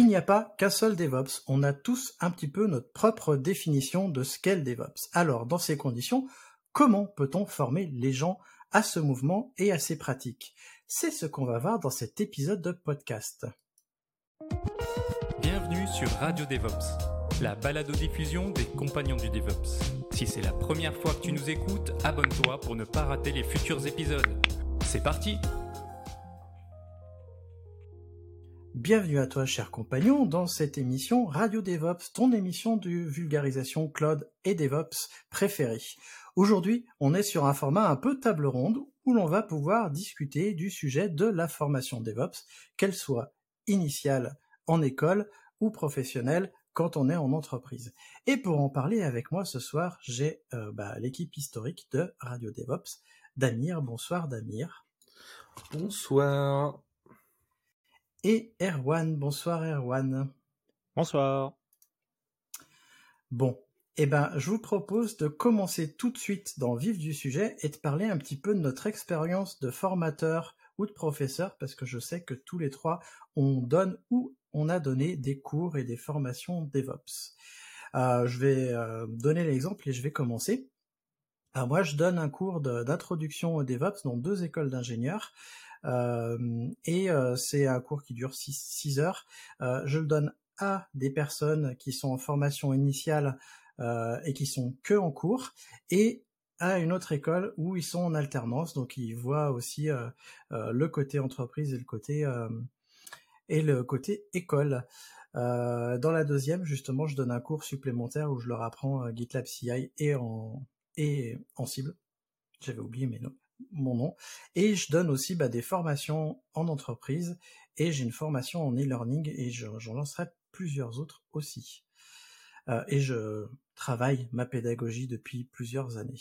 Il n'y a pas qu'un seul DevOps. On a tous un petit peu notre propre définition de ce qu'est le DevOps. Alors, dans ces conditions, comment peut-on former les gens à ce mouvement et à ces pratiques? C'est ce qu'on va voir dans cet épisode de podcast. Bienvenue sur Radio DevOps, la balado-diffusion des compagnons du DevOps. Si c'est la première fois que tu nous écoutes, abonne-toi pour ne pas rater les futurs épisodes. C'est parti Bienvenue à toi, cher compagnon, dans cette émission Radio DevOps, ton émission de vulgarisation cloud et DevOps préférée. Aujourd'hui, on est sur un format un peu table ronde où l'on va pouvoir discuter du sujet de la formation DevOps, qu'elle soit initiale en école ou professionnelle quand on est en entreprise. Et pour en parler avec moi ce soir, j'ai euh, bah, l'équipe historique de Radio DevOps, Damir. Bonsoir Damir. Bonsoir et Erwan. Bonsoir Erwan. Bonsoir. Bon, eh ben, je vous propose de commencer tout de suite dans le vif du sujet et de parler un petit peu de notre expérience de formateur ou de professeur, parce que je sais que tous les trois, on donne ou on a donné des cours et des formations DevOps. Euh, je vais euh, donner l'exemple et je vais commencer. Alors moi, je donne un cours d'introduction au DevOps dans deux écoles d'ingénieurs. Euh, et euh, c'est un cours qui dure 6 heures. Euh, je le donne à des personnes qui sont en formation initiale et qui sont que en cours, et à une autre école où ils sont en alternance, donc ils voient aussi le côté entreprise et le côté et le côté école. dans la deuxième, justement, je donne un cours supplémentaire où je leur apprends GitLab CI et en et en cible. J'avais oublié mes noms mon nom. Et je donne aussi bah, des formations en entreprise et j'ai une formation en e-learning et j'en lancerai plusieurs autres aussi. Euh, et je travaille ma pédagogie depuis plusieurs années.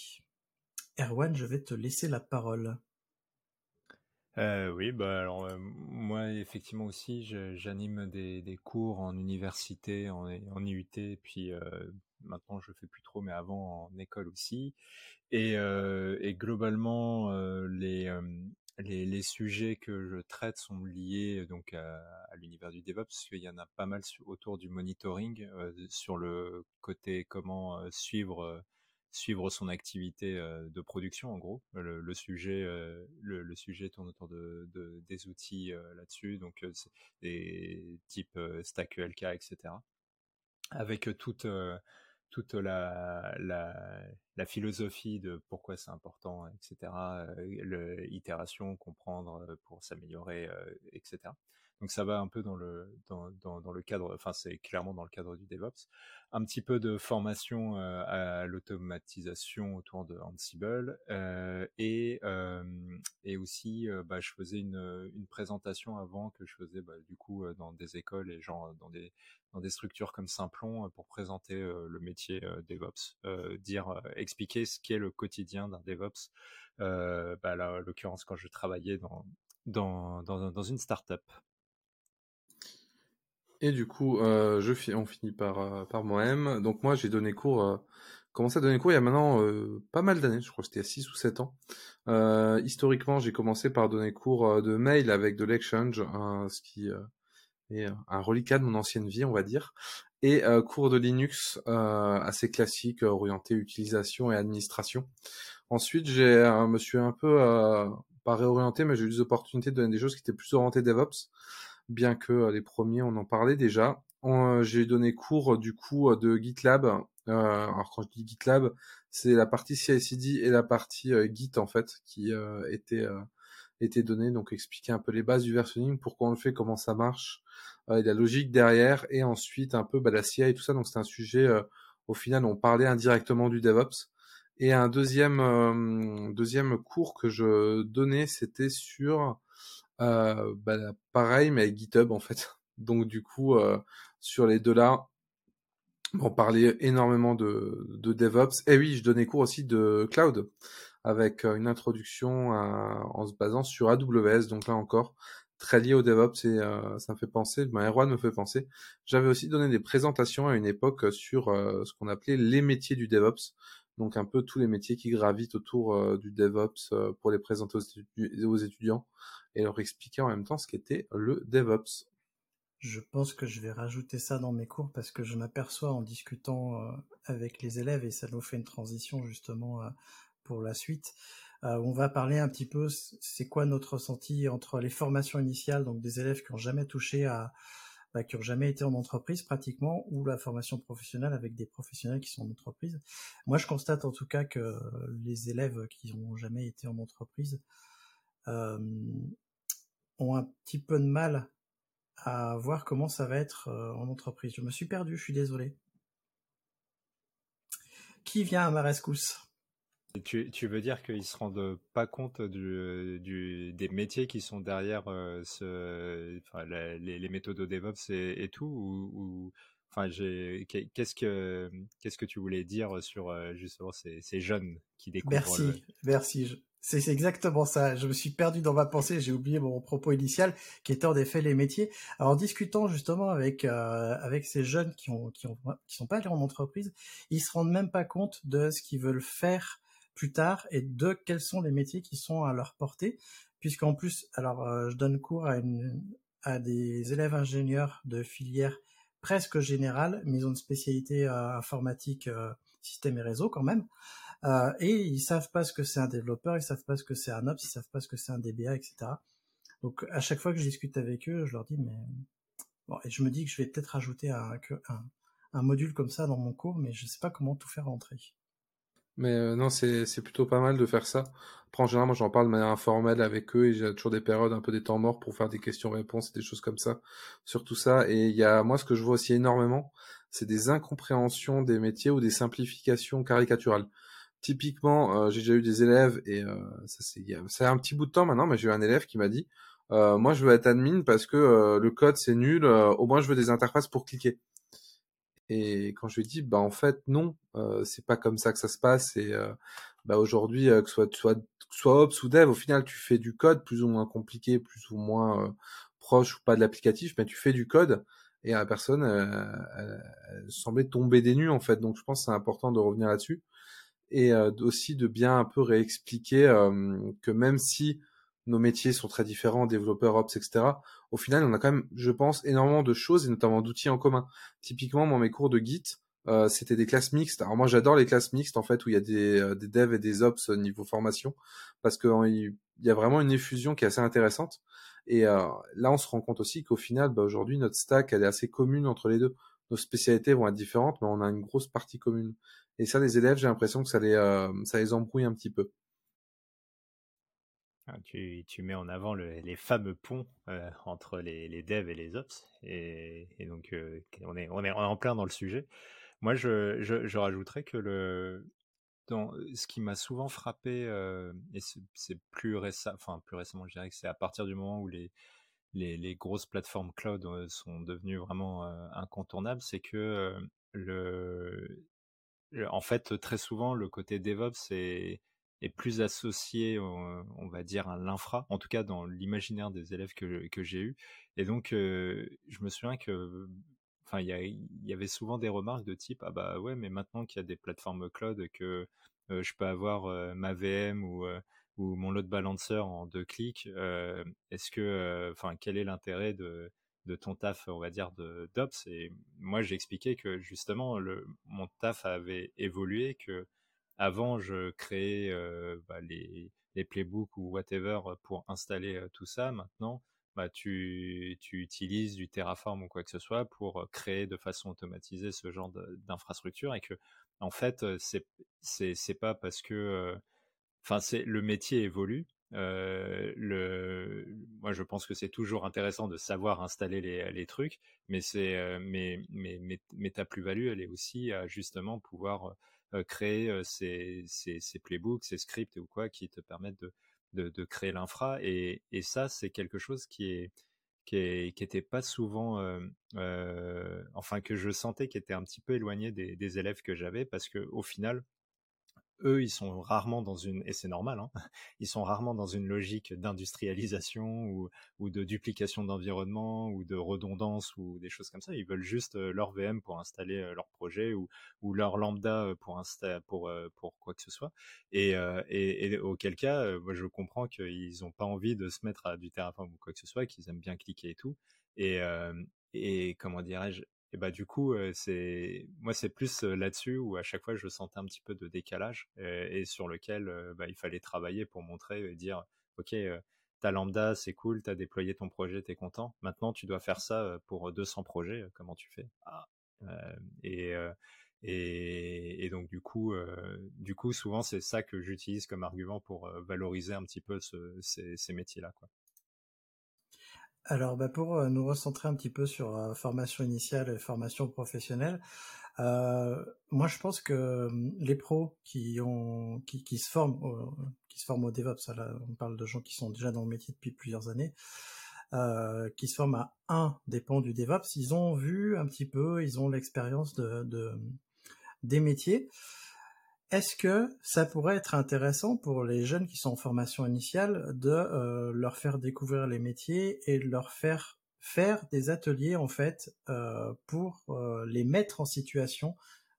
Erwan, je vais te laisser la parole. Euh, oui, bah alors euh, moi effectivement aussi j'anime des, cours en université, en, en IUT, puis maintenant je fais plus trop, mais avant en école aussi. Et, euh, globalement, euh, les, euh, les, les, sujets que je traite sont liés donc à, l'univers du DevOps, parce qu'il y en a pas mal autour du monitoring, sur le côté comment suivre suivre son activité de production en gros. Le, le sujet le, le, sujet tourne autour de, de des outils là-dessus, donc des types StackELK, etc. Avec toute toute la, la, la, philosophie de pourquoi c'est important, etc., euh, l'itération, comprendre euh, pour s'améliorer, euh, etc. Donc ça va un peu dans le dans, dans, dans le cadre, enfin c'est clairement dans le cadre du DevOps. Un petit peu de formation euh, à l'automatisation autour de Ansible euh, et euh, et aussi bah, je faisais une, une présentation avant que je faisais bah, du coup dans des écoles et genre dans des dans des structures comme Simplon pour présenter le métier DevOps, dire expliquer ce qu'est le quotidien d'un DevOps. bah là, en l'occurrence quand je travaillais dans dans, dans, dans une startup. Et du coup, euh, je on finit par, euh, par moi-même. Donc moi, j'ai donné cours, euh, commencé à donner cours il y a maintenant euh, pas mal d'années, je crois que c'était a 6 ou 7 ans. Euh, historiquement, j'ai commencé par donner cours de mail avec de l'exchange, ce qui est un reliquat de mon ancienne vie, on va dire. Et cours de Linux assez classique, orienté utilisation et administration. Ensuite, j'ai me suis un peu pas réorienté, mais j'ai eu des opportunités de donner des choses qui étaient plus orientées DevOps bien que euh, les premiers, on en parlait déjà. Euh, j'ai donné cours du coup de GitLab. Euh, alors quand je dis GitLab, c'est la partie CI/CD et la partie Git en fait qui était était donnée. Donc expliquer un peu les bases du versioning, pourquoi on le fait, comment ça marche, et la logique derrière, et ensuite un peu bah, la CI et tout ça. Donc c'est un sujet au final on parlait indirectement du DevOps. Et un deuxième deuxième cours que je donnais, c'était sur euh, bah, pareil, mais avec GitHub en fait. Donc du coup, euh, sur les deux là, on parlait énormément de, de DevOps. Et oui, je donnais cours aussi de cloud avec une introduction en se basant sur AWS. Donc là encore, très lié au DevOps et ça me fait penser, ben, Erwan me fait penser. J'avais aussi donné des présentations à une époque sur ce qu'on appelait les métiers du DevOps donc un peu tous les métiers qui gravitent autour euh, du DevOps euh, pour les présenter aux, étudiants et leur expliquer en même temps ce qu'était le DevOps. Je pense que je vais rajouter ça dans mes cours parce que je m'aperçois en discutant euh, avec les élèves et ça nous fait une transition justement pour la suite. on va parler un petit peu, c'est quoi notre ressenti entre les formations initiales, donc des élèves qui n'ont jamais touché à, bah, qui n'ont jamais été en entreprise pratiquement, ou la formation professionnelle avec des professionnels qui sont en entreprise. Moi, je constate en tout cas que les élèves qui n'ont jamais été en entreprise euh, ont un petit peu de mal à voir comment ça va être euh, en entreprise. Je me suis perdu, je suis désolé. Qui vient à ma rescousse? Tu, tu, veux dire qu'ils ne se rendent pas compte du, du, des métiers qui sont derrière euh, ce, enfin, les, les, méthodes de DevOps et, et tout ou, enfin, qu'est-ce que qu'est-ce que tu voulais dire sur euh, justement ces, ces jeunes qui découvrent Merci, merci. C'est exactement ça. Je me suis perdu dans ma pensée. J'ai oublié mon propos initial, qui était en effet les métiers. Alors, en discutant justement avec euh, avec ces jeunes qui ont qui ont qui sont pas allés en entreprise, ils se rendent même pas compte de ce qu'ils veulent faire plus tard et de quels sont les métiers qui sont à leur portée, puisqu'en plus, alors euh, je donne cours à, des élèves ingénieurs de filière presque générale, mais ils ont une spécialité euh, informatique, euh, système et réseau quand même, et ils savent pas ce que c'est un développeur, ils savent pas ce que c'est un ops, ils savent pas ce que c'est un DBA, etc. Donc à chaque fois que je discute avec eux, je leur dis mais bon, et je me dis que je vais peut-être rajouter un, un, un module comme ça dans mon cours, mais je sais pas comment tout faire rentrer. Mais euh, non, c'est plutôt pas mal de faire ça. Après, en général, moi, j'en parle de manière informelle avec eux et j'ai toujours des périodes un peu des temps morts pour faire des questions-réponses et des choses comme ça sur tout ça. Et il y a, moi, ce que je vois aussi énormément, c'est des incompréhensions des métiers ou des simplifications caricaturales. Typiquement, euh, j'ai déjà eu des élèves et euh, ça c'est un petit bout de temps maintenant, mais j'ai eu un élève qui m'a dit, moi, je veux être admin parce que le code c'est nul. au moins, je veux des interfaces pour cliquer. Et quand je lui dis, bah en fait non, euh, c'est pas comme ça que ça se passe. Et euh, bah aujourd'hui, euh, que soit soit soit ops ou dev, au final, tu fais du code plus ou moins compliqué, plus ou moins proche ou pas de l'applicatif, mais tu fais du code. Et la personne elle, semblait tomber des nues en fait. Donc je pense c'est important de revenir là-dessus et aussi de bien un peu réexpliquer que même si nos métiers sont très différents, développeurs, ops, etc. Au final, on a quand même, je pense, énormément de choses et notamment d'outils en commun. Typiquement, moi, mes cours de Git, euh, c'était des classes mixtes. Alors moi, j'adore les classes mixtes en fait où il y a des, euh, devs et des ops niveau formation parce qu'il y a vraiment une effusion qui est assez intéressante. Et euh, là, on se rend compte aussi qu'au final, bah, aujourd'hui, notre stack, elle est assez commune entre les deux. Nos spécialités vont être différentes, mais on a une grosse partie commune. Et ça, les élèves, j'ai l'impression que ça les, ça les embrouille un petit peu. Ah, tu, tu, mets en avant les fameux ponts euh, entre les, les, devs et les ops, et, donc euh, on, est, on est en plein dans le sujet. Moi, je, je, rajouterais que le, dans, ce qui m'a souvent frappé, euh, et c'est plus, récem, enfin, plus récemment, je dirais que c'est à partir du moment où les, les, les grosses plateformes cloud sont devenues vraiment incontournables, c'est que le, en fait, très souvent, le côté DevOps est est plus associé, on, va dire, à l'infra, en tout cas dans l'imaginaire des élèves que, que j'ai eu. Et donc, je me souviens que, enfin, il y, avait souvent des remarques de type, ah bah ouais, mais maintenant qu'il y a des plateformes cloud, que je peux avoir ma VM ou, ou mon load balancer en deux clics, est-ce que, enfin, quel est l'intérêt de, de ton taf, on va dire, de d'Ops? Et moi, j'ai expliqué que justement, le, mon taf avait évolué, que avant, je créais bah, les, playbooks ou whatever pour installer tout ça. Maintenant, bah, tu, utilises du Terraform ou quoi que ce soit pour créer de façon automatisée ce genre d'infrastructure et que, en fait, c'est pas parce que, enfin, c'est le métier évolue. Moi, je pense que c'est toujours intéressant de savoir installer les, trucs, mais c'est, mais, mais, mais, ta plus-value, elle est aussi à justement pouvoir créer ces, ces, ces, playbooks, ces scripts ou quoi qui te permettent de, de, créer l'infra. Et, et ça, c'est quelque chose qui est qui, était pas souvent, enfin que je sentais qui était un petit peu éloigné des, des élèves que j'avais, parce que au final, eux, ils sont rarement dans une, et c'est normal, hein, ils sont rarement dans une logique d'industrialisation ou, ou, de duplication d'environnement ou de redondance ou des choses comme ça. Ils veulent juste euh, leur VM pour installer euh, leur projet ou, ou leur lambda euh, pour, pour, pour quoi que ce soit. Et, et, auquel cas, moi, je comprends qu'ils n'ont pas envie de se mettre à du Terraform ou quoi que ce soit, qu'ils aiment bien cliquer et tout. Et, et comment dirais-je, et bah du coup c'est moi c'est plus là-dessus où à chaque fois je sentais un petit peu de décalage et, sur lequel bah, il fallait travailler pour montrer et dire ok ta lambda c'est cool t'as déployé ton projet t'es content. Maintenant tu dois faire ça pour 200 projets comment tu fais? Ah. et, et, et donc du coup du coup souvent c'est ça que j'utilise comme argument pour valoriser un petit peu ce, ces, ces métiers là quoi alors, bah, pour euh, nous recentrer un petit peu sur euh, formation initiale et formation professionnelle, euh, moi je pense que hum, les pros qui ont qui, qui se forment au, qui se forment au DevOps, là, on parle de gens qui sont déjà dans le métier depuis plusieurs années, euh, qui se forment à un des pans du DevOps, ils ont vu un petit peu, ils ont l'expérience de, de, des métiers. Est-ce que ça pourrait être intéressant pour les jeunes qui sont en formation initiale de euh, leur faire découvrir les métiers et de leur faire faire des ateliers en fait euh, pour euh, les mettre en situation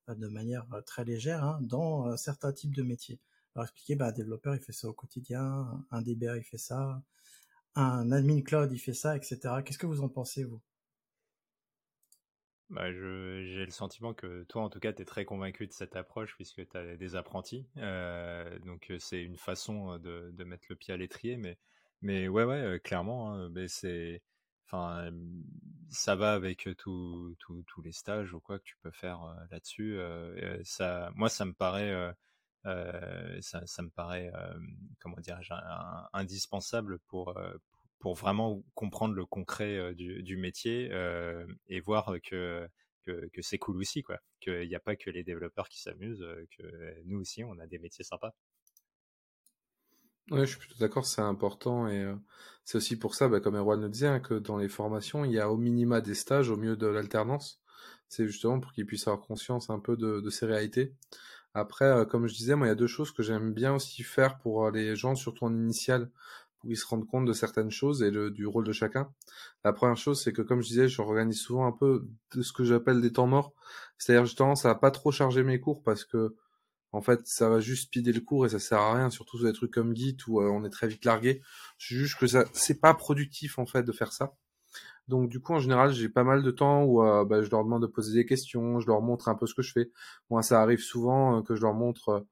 de manière très légère hein, dans certains types de métiers? Alors expliquer, bah, un développeur il fait ça au quotidien, un DBA il fait ça, un admin cloud il fait ça, etc. Qu'est-ce que vous en pensez vous? Bah, j'ai le sentiment que toi, en tout cas, tu es très convaincu de cette approche puisque tu as des apprentis. Euh, donc, c'est une façon de, de, mettre le pied à l'étrier. Mais, mais ouais, ouais, clairement, hein, c'est, ça va avec tous les stages ou quoi que tu peux faire là-dessus. ça, moi, ça me paraît, ça, ça, me paraît, comment indispensable pour, pour vraiment comprendre le concret du, métier et voir que, que, que c'est cool aussi, quoi. Qu'il n'y a pas que les développeurs qui s'amusent, que nous aussi, on a des métiers sympas. Oui, je suis plutôt d'accord, c'est important et c'est aussi pour ça, bah, comme Erwan le disait, hein, que dans les formations, il y a au minima des stages au mieux de l'alternance. C'est justement pour qu'ils puissent avoir conscience un peu de, de ces réalités. Après, comme je disais, moi, il y a deux choses que j'aime bien aussi faire pour les gens, surtout en initial, pour qu'ils se rendent compte de certaines choses et du rôle de chacun. La première chose, c'est que comme je disais, je organise souvent un peu de ce que j'appelle des temps morts. C'est-à-dire, j'ai tendance à pas trop charger mes cours parce que, en fait, ça va juste speeder le cours et ça sert à rien, surtout sur des trucs comme Git où euh, on est très vite largué. Je juge que ça, c'est pas productif, en fait, de faire ça. Donc du coup, en général, j'ai pas mal de temps où euh, bah, je leur demande de poser des questions, je leur montre un peu ce que je fais. Moi, ça arrive souvent euh, que je leur montre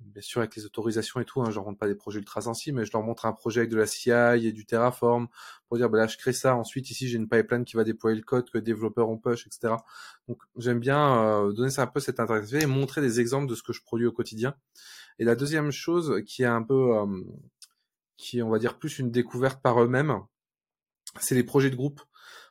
bien sûr avec les autorisations et tout, hein, je leur montre pas des projets ultra sensibles, mais je leur montre un projet avec de la CI et du Terraform pour dire bah là je crée ça, ensuite ici j'ai une pipeline qui va déployer le code que les développeurs ont push, etc. Donc j'aime bien euh, donner ça un peu cette interactivité et montrer des exemples de ce que je produis au quotidien. Et la deuxième chose qui est un peu, euh, qui est on va dire plus une découverte par eux-mêmes, c'est les projets de groupe.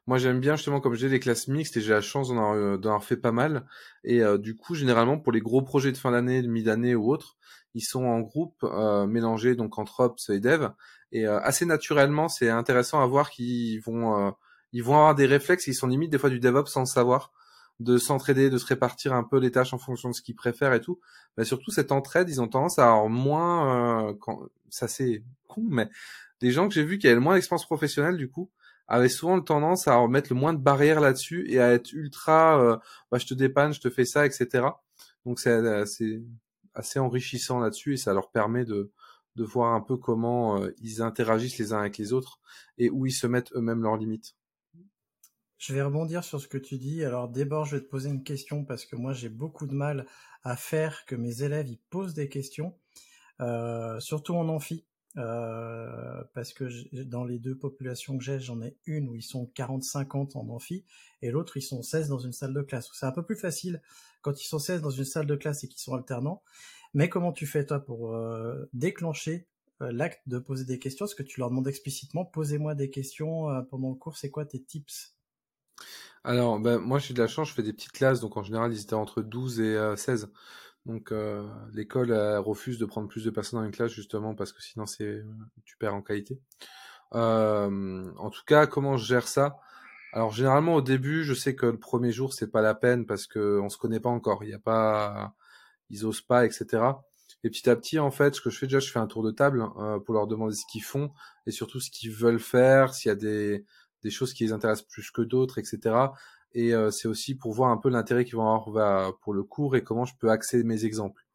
Moi, j'aime bien justement, comme j'ai les classes mixtes et j'ai la chance d'en avoir, euh, fait pas mal. Et euh, du coup, généralement, pour les gros projets de fin d'année, de mi-d'année ou autres, ils sont en groupe euh, mélangés donc entre ops et dev. Et euh, assez naturellement, c'est intéressant à voir qu'ils vont, ils vont avoir des réflexes. Ils sont limite des fois du DevOps sans savoir, de s'entraider, de se répartir un peu les tâches en fonction de ce qu'ils préfèrent et tout. Mais surtout cette entraide, ils ont tendance à avoir moins, quand, ça c'est con, mais des gens que j'ai vus qui avaient le moins d'expérience professionnelle du coup avait souvent tendance à mettre le moins de barrières là-dessus et à être ultra, euh, bah, je te dépanne, je te fais ça, etc. Donc c'est assez, enrichissant là-dessus et ça leur permet de, de voir un peu comment euh, ils interagissent les uns avec les autres et où ils se mettent eux-mêmes leurs limites. Je vais rebondir sur ce que tu dis. Alors d'abord, je vais te poser une question parce que moi j'ai beaucoup de mal à faire que mes élèves ils posent des questions, euh, surtout en amphi. Euh, parce que dans les deux populations que j'ai, j'en ai une où ils sont 40-50 en amphi et l'autre ils sont 16 dans une salle de classe. C'est un peu plus facile quand ils sont 16 dans une salle de classe et qu'ils sont alternants. Mais comment tu fais toi pour euh, déclencher euh, l'acte de poser des questions? Est-ce que tu leur demandes explicitement posez-moi des questions pendant le cours C'est quoi tes tips? Alors ben, moi j'ai de la chance, je fais des petites classes donc en général ils étaient entre 12 et 16. Donc euh, l'école refuse de prendre plus de personnes dans une classe justement parce que sinon c'est tu perds en qualité. Euh, en tout cas, comment je gère ça? Alors généralement au début, je sais que le premier jour c'est pas la peine parce que on se connaît pas encore. Il y a pas, ils osent pas, etc. Et petit à petit, en fait, ce que je fais déjà, je fais un tour de table euh, pour leur demander ce qu'ils font et surtout ce qu'ils veulent faire, s'il y a des choses qui les intéressent plus que d'autres, etc. Et euh, c'est aussi pour voir un peu l'intérêt qu'ils vont avoir pour le cours et comment je peux axer mes exemples.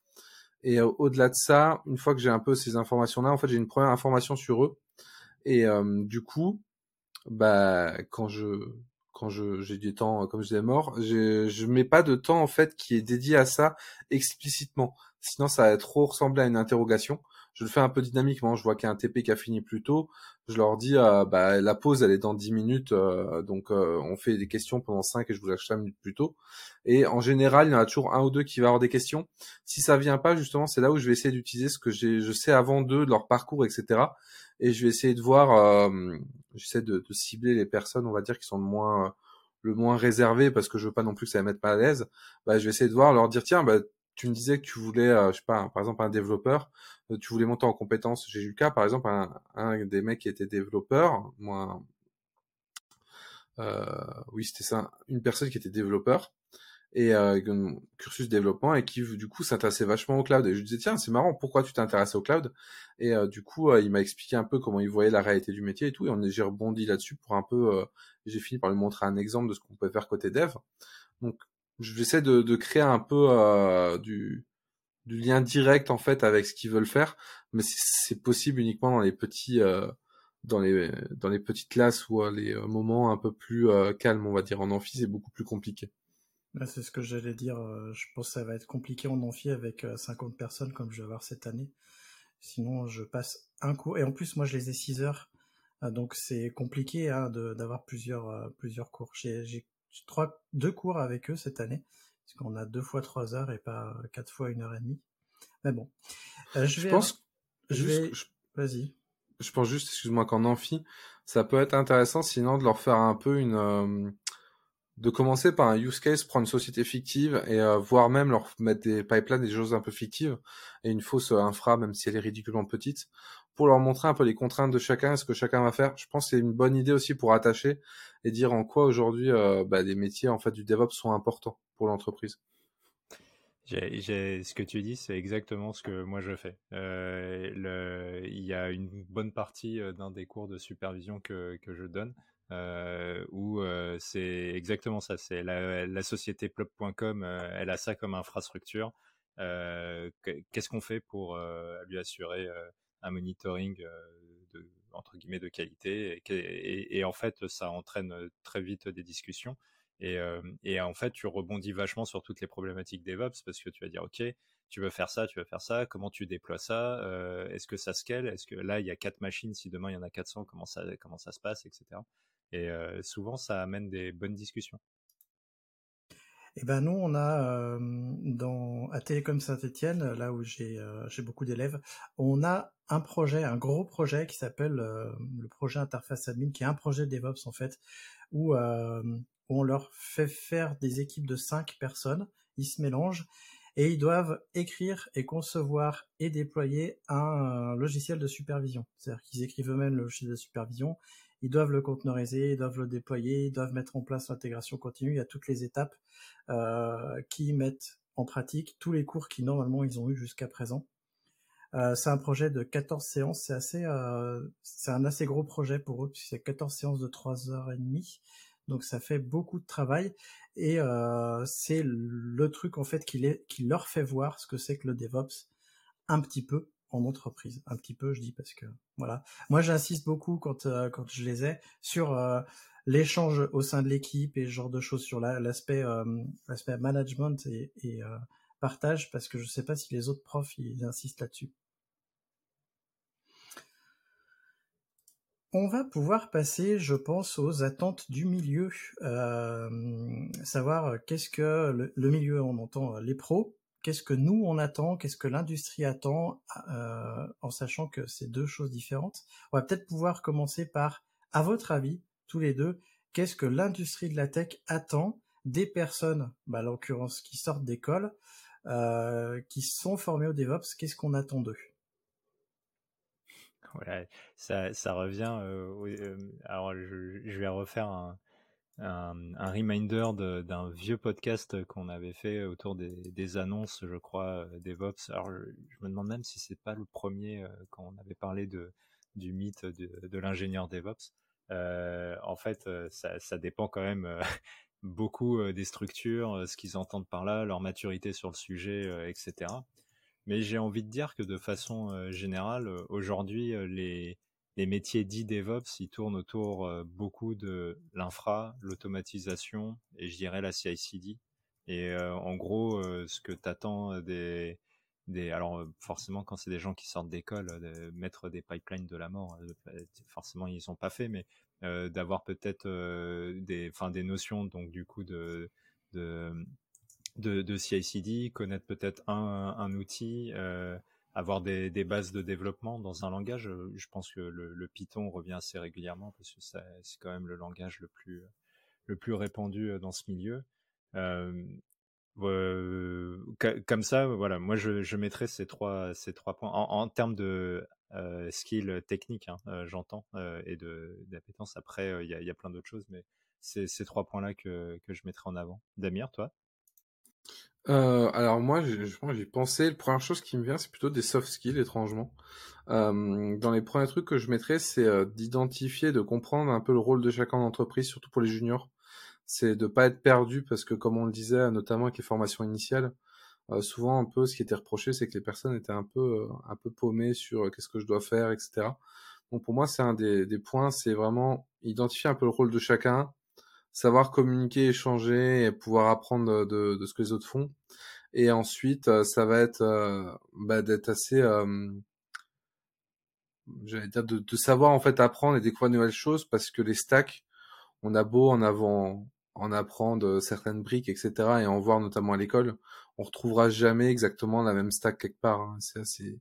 Et euh, au-delà de ça, une fois que j'ai un peu ces informations-là, en fait, j'ai une première information sur eux. Et euh, du coup, bah, quand je quand je j'ai du temps, comme je disais mort, je je mets pas de temps en fait qui est dédié à ça explicitement. Sinon, ça va trop ressembler à une interrogation je le fais un peu dynamiquement. Je vois qu'il y a un TP qui a fini plus tôt. Je leur dis, euh, bah, la pause, elle est dans 10 minutes. Euh, donc, euh, on fait des questions pendant 5 et je vous lâche 5 minutes plus tôt. Et en général, il y en a toujours un ou deux qui va avoir des questions. Si ça vient pas, justement, c'est là où je vais essayer d'utiliser ce que je sais avant d'eux, de leur parcours, etc. Et je vais essayer de voir, j'essaie de, de, cibler les personnes, on va dire, qui sont le moins, le moins réservées parce que je veux pas non plus que ça les mette pas à l'aise. Bah, je vais essayer de voir, leur dire, tiens, bah, tu me disais que tu voulais, je sais pas, par exemple un développeur, euh, tu voulais monter en compétence. J'ai eu le cas, par exemple, un, des mecs qui était développeur, moi, euh, oui, c'était ça, une personne qui était développeur et euh, un cursus développement et qui du coup s'intéressait vachement au cloud. Et je lui disais tiens, c'est marrant, pourquoi tu t'intéresses au cloud? Et euh, du coup, il m'a expliqué un peu comment il voyait la réalité du métier et tout. Et on j'ai rebondi là-dessus pour un peu. j'ai fini par lui montrer un exemple de ce qu'on peut faire côté dev. Donc, j'essaie de, de créer un peu du du lien direct en fait avec ce qu'ils veulent faire, mais c'est possible uniquement dans les petits euh, dans les dans les petites classes ou les euh, moments un peu plus euh, calmes, on va dire. En amphi, c'est beaucoup plus compliqué. Bah, c'est ce que j'allais dire. Je pense que ça va être compliqué en amphi avec 50 personnes comme je vais avoir cette année. Sinon, je passe un cours. Et en plus, moi, je les ai 6 heures. Donc, c'est compliqué hein, d'avoir plusieurs, plusieurs cours. J'ai trois, deux cours avec eux cette année. Parce qu'on a deux fois trois heures et pas quatre fois une heure et demie. Mais bon. Euh, je, vais, pense. Je vais. Vas-y. Je pense juste, excuse-moi, qu'en amphi, ça peut être intéressant sinon de leur faire un peu une. Euh, de commencer par un use case, prendre une société fictive et euh, voire même leur mettre des pipelines, des choses un peu fictives et une fausse infra, même si elle est ridiculement petite, pour leur montrer un peu les contraintes de chacun ce que chacun va faire. Je pense que c'est une bonne idée aussi pour attacher et dire en quoi aujourd'hui bah, les métiers en fait du DevOps sont importants pour l'entreprise. J'ai, ce que tu dis, c'est exactement ce que moi je fais. Euh, il y a une bonne partie euh, d'un des cours de supervision que, que je donne euh, où euh, c'est exactement ça. C'est la, société plop.com, euh, elle a ça comme infrastructure. qu'est-ce qu'on fait pour lui assurer un monitoring de, entre guillemets de qualité et, en fait, ça entraîne très vite des discussions. Et, euh, et, en fait, tu rebondis vachement sur toutes les problématiques DevOps parce que tu vas dire, OK, tu veux faire ça, tu veux faire ça, comment tu déploies ça, euh, est-ce que ça scale, est-ce que là, il y a quatre machines, si demain il y en a 400, comment ça, comment ça se passe, etc. Et euh, souvent, ça amène des bonnes discussions. Eh ben nous, on a euh, à Télécom Saint-Étienne, là où j'ai euh, j'ai beaucoup d'élèves, on a un projet, un gros projet qui s'appelle euh, le projet Interface Admin, qui est un projet DevOps en fait, où on leur fait faire des équipes de 5 personnes, ils se mélangent, et ils doivent écrire et concevoir et déployer un logiciel de supervision. C'est-à-dire qu'ils écrivent eux-mêmes le logiciel de supervision, ils doivent le conteneuriser, ils doivent le déployer, ils doivent mettre en place l'intégration continue, il y a toutes les étapes euh, qui mettent en pratique tous les cours qui normalement ils ont eu jusqu'à présent. Euh, c'est un projet de 14 séances, c'est assez, euh, c'est un assez gros projet pour eux, puisque c'est 14 séances de 3 heures et demie. Donc ça fait beaucoup de travail et euh, c'est le truc en fait qui, les, qui leur fait voir ce que c'est que le DevOps un petit peu en entreprise. Un petit peu, je dis parce que voilà. Moi, j'insiste beaucoup quand euh, quand je les ai sur euh, l'échange au sein de l'équipe et ce genre de choses sur l'aspect l'aspect management et, partage parce que je sais pas si les autres profs ils insistent là-dessus. On va pouvoir passer, je pense, aux attentes du milieu. Euh, savoir euh, qu'est-ce que le, milieu, on entend euh, les pros, qu'est-ce que nous on attend, qu'est-ce que l'industrie attend, en sachant que c'est deux choses différentes. On va peut-être pouvoir commencer par, à votre avis, tous les deux, qu'est-ce que l'industrie de la tech attend des personnes, bah, en l'occurrence qui sortent d'école, qui sont formés au DevOps, qu'est-ce qu'on attend d'eux? Voilà, ça, ça revient. alors, je, je, vais refaire un, un, reminder d'un vieux podcast qu'on avait fait autour des, annonces, je crois, DevOps. Alors, je, me demande même si c'est pas le premier quand on avait parlé de, du mythe de, l'ingénieur DevOps. Euh, en fait, ça, ça, dépend quand même beaucoup des structures, ce qu'ils entendent par là, leur maturité sur le sujet, etc. Mais j'ai envie de dire que de façon générale, aujourd'hui, les, les métiers dits DevOps, ils tournent autour beaucoup de l'infra, l'automatisation et je dirais la CI/CD. Et en gros, ce que t'attends des des alors forcément quand c'est des gens qui sortent d'école mettre des pipelines de la mort forcément ils ont pas fait mais d'avoir peut-être des enfin des notions donc du coup de de de, CI/CD connaître peut-être un outil avoir des, bases de développement dans un langage. Euh, je pense que le, Python revient assez régulièrement parce que c'est quand même le langage le plus répandu euh, dans ce milieu. Euh, comme ça, voilà, moi je, je mettrais ces trois points en, termes de euh, skill technique, hein, j'entends, et d'appétence. Après, il y a, y, a, plein d'autres choses, mais c'est ces trois points-là que, que je mettrais en avant. Damir, toi? Euh, alors moi, j'ai pensé, la première chose qui me vient, c'est plutôt des soft skills, étrangement. Euh, dans les premiers trucs que je mettrais, c'est euh, d'identifier, de comprendre un peu le rôle de chacun d'entreprise, surtout pour les juniors. C'est de pas être perdu, parce que comme on le disait, notamment avec les formations initiales, euh, souvent un peu ce qui était reproché, c'est que les personnes étaient un peu, euh, un peu paumées sur qu'est-ce que je dois faire, etc. Donc pour moi, c'est un des points, c'est vraiment identifier un peu le rôle de chacun, savoir communiquer, échanger et pouvoir apprendre de, de, ce que les autres font. Et ensuite, euh, ça va être euh, bah, d'être assez, euh, j'allais dire, de, de, savoir en fait apprendre et découvrir de nouvelles choses parce que les stacks, on a beau en avant en apprendre certaines briques, etc. et en voir notamment à l'école, on retrouvera jamais exactement la même stack quelque part. Hein. C'est assez,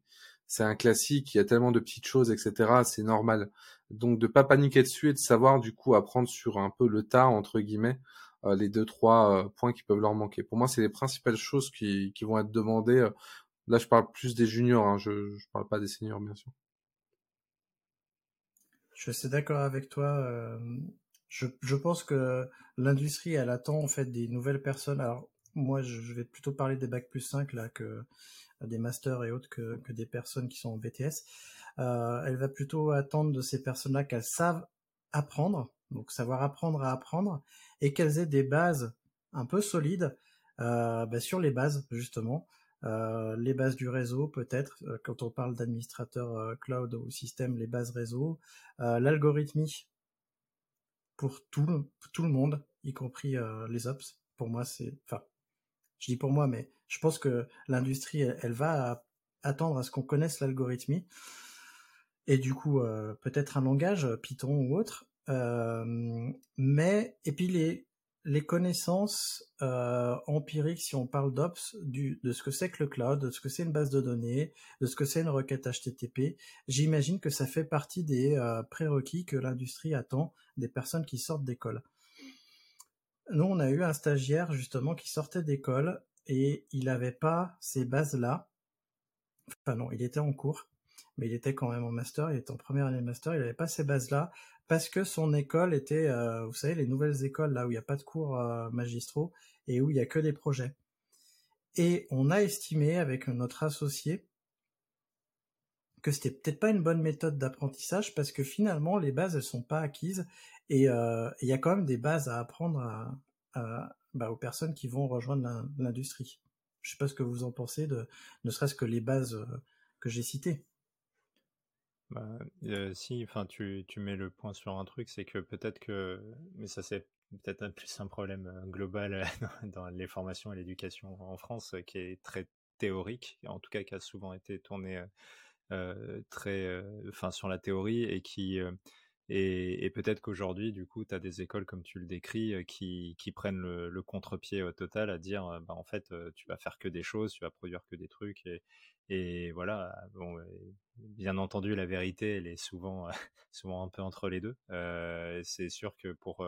c'est un classique, il y a tellement de petites choses, etc. C'est normal. Donc de pas paniquer dessus et de savoir du coup apprendre sur un peu le tas entre guillemets euh, les deux trois euh, points qui peuvent leur manquer. Pour moi, c'est les principales choses qui, vont être demandées. Euh. Là, je parle plus des juniors, hein. je je parle pas des seniors bien sûr. Je suis d'accord avec toi. Je, je pense que l'industrie, elle attend en fait des nouvelles personnes. Alors moi, je vais plutôt parler des bacs plus 5 là que des masters et autres que, des personnes qui sont en BTS. Euh, elle va plutôt attendre de ces personnes-là qu'elles savent apprendre, donc savoir apprendre à apprendre, et qu'elles aient des bases un peu solides euh, bah, sur les bases justement. Euh, les bases du réseau peut-être quand on parle d'administrateur cloud ou système les bases réseau l'algorithmie pour tout tout le monde y compris les ops pour moi c'est enfin je dis pour moi, mais je pense que l'industrie, elle, va attendre à ce qu'on connaisse l'algorithmie. Et du coup, euh, peut-être un langage, Python ou autre. Euh, mais, et puis les, connaissances euh, empiriques, si on parle d'Ops, de ce que c'est que le cloud, de ce que c'est une base de données, de ce que c'est une requête HTTP, j'imagine que ça fait partie des euh, prérequis que l'industrie attend des personnes qui sortent d'école. Nous, on a eu un stagiaire justement qui sortait d'école et il n'avait pas ces bases-là. Enfin non, il était en cours, mais il était quand même en master, il était en première année de master, il n'avait pas ces bases-là parce que son école était, euh, vous savez, les nouvelles écoles là où il n'y a pas de cours euh, magistraux et où il n'y a que des projets. Et on a estimé avec notre associé que c'était peut-être pas une bonne méthode d'apprentissage parce que finalement les bases elles sont pas acquises et euh, il y a quand même des bases à apprendre bah, aux personnes qui vont rejoindre l'industrie. Je sais pas ce que vous en pensez de ne serait-ce que les bases euh, que j'ai citées. Bah, euh, si, enfin, tu, tu mets le point sur un truc, c'est que peut-être que, mais ça c'est peut-être un plus un problème euh, global dans les formations et l'éducation en France, qui est très théorique, en tout cas qui a souvent été tourné euh, très, enfin, sur la théorie et qui et, et peut-être qu'aujourd'hui, du coup, tu as des écoles, comme tu le décris, euh, qui, qui prennent le, contre-pied total à dire, euh, bah, en fait, euh, tu vas faire que des choses, tu vas produire que des trucs. Et, voilà, bon, bien entendu, la vérité, elle est souvent, souvent un peu entre les deux. Euh, c'est sûr que pour,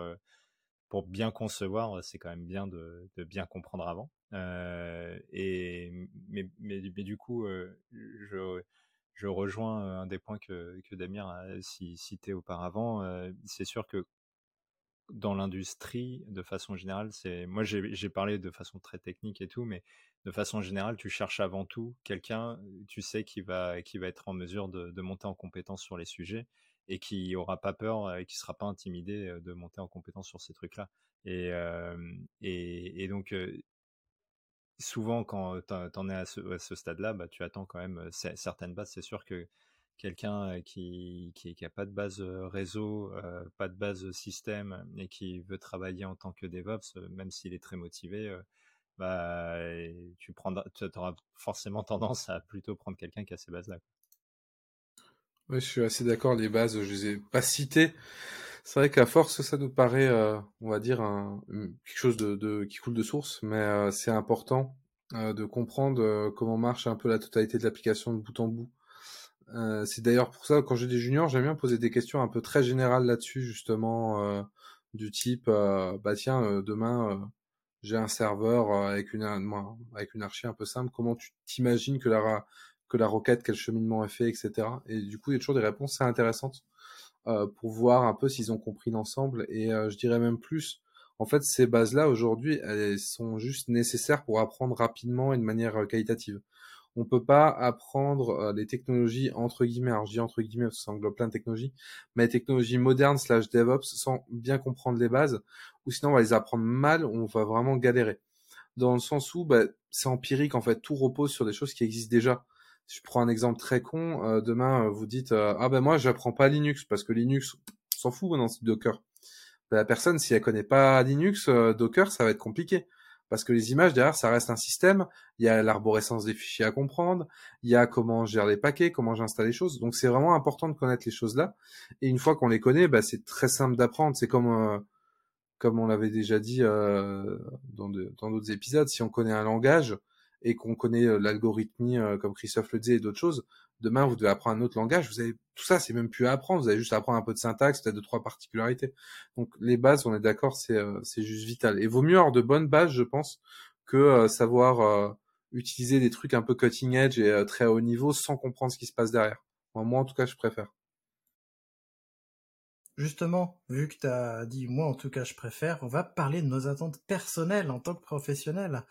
pour bien concevoir, c'est quand même bien de, de bien comprendre avant. et mais, mais, mais, du coup, je je rejoins un des points que, que Damien a cité auparavant. c'est sûr que dans l'industrie, de façon générale, c'est moi j'ai parlé de façon très technique et tout, mais de façon générale, tu cherches avant tout quelqu'un, tu sais, qui va être en mesure de, monter en compétence sur les sujets et qui aura pas peur et qui sera pas intimidé de monter en compétence sur ces trucs-là. Et, et donc souvent quand tu en es à ce, ce stade-là, bah, tu attends quand même certaines bases. C'est sûr que quelqu'un qui, qui, a pas de base réseau, pas de base système et qui veut travailler en tant que DevOps, même s'il est très motivé, bah, tu prendras, auras forcément tendance à plutôt prendre quelqu'un qui a ces bases-là. Oui, je suis assez d'accord. Les bases, je les ai pas citées. C'est vrai qu'à force, ça nous paraît, euh, on va dire, un, quelque chose de, qui coule de source, mais euh, c'est important euh, de comprendre comment marche un peu la totalité de l'application de bout en bout. C'est d'ailleurs pour ça, quand j'ai des juniors, j'aime bien poser des questions un peu très générales là-dessus, justement, du type, bah tiens, demain, j'ai un serveur avec une avec une archi un peu simple. Comment tu t'imagines que la que la requête, quel cheminement est fait, etc. Et du coup, il y a toujours des réponses très intéressantes pour voir un peu s'ils ont compris l'ensemble. Et je dirais même plus, en fait, ces bases-là aujourd'hui, elles sont juste nécessaires pour apprendre rapidement et de manière qualitative on peut pas apprendre euh, les technologies entre guillemets, alors je dis entre guillemets ça englobe plein de technologies, mais les technologies modernes slash DevOps sans bien comprendre les bases, ou sinon on va les apprendre mal, on va vraiment galérer. Dans le sens où bah, c'est empirique en fait, tout repose sur des choses qui existent déjà. Je prends un exemple très con, euh, demain euh, vous dites ah ben moi j'apprends pas Linux parce que Linux s'en fout dans ce Docker. Ben, la personne si elle connaît pas Linux, Docker ça va être compliqué parce que les images derrière, ça reste un système. Il y a l'arborescence des fichiers à comprendre, il y a comment je gère les paquets, comment j'installe les choses. Donc c'est vraiment important de connaître les choses là. Et une fois qu'on les connaît, bah, c'est très simple d'apprendre. C'est comme euh, comme on l'avait déjà dit euh, dans d'autres épisodes, si on connaît un langage et qu'on connaît euh, l'algorithmie comme Christophe le disait et d'autres choses, Demain, vous devez apprendre un autre langage. Vous avez tout ça, c'est même plus à apprendre. Vous avez juste à apprendre un peu de syntaxe, peut-être deux trois particularités. Donc les bases, on est d'accord, c'est euh, c'est juste vital. Et vaut mieux avoir de bonnes bases, je pense, que euh, savoir euh, utiliser des trucs un peu cutting edge et très haut niveau sans comprendre ce qui se passe derrière. moi, en tout cas, je préfère. Justement, vu que tu as dit moi en tout cas je préfère, on va parler de nos attentes personnelles en tant que professionnel.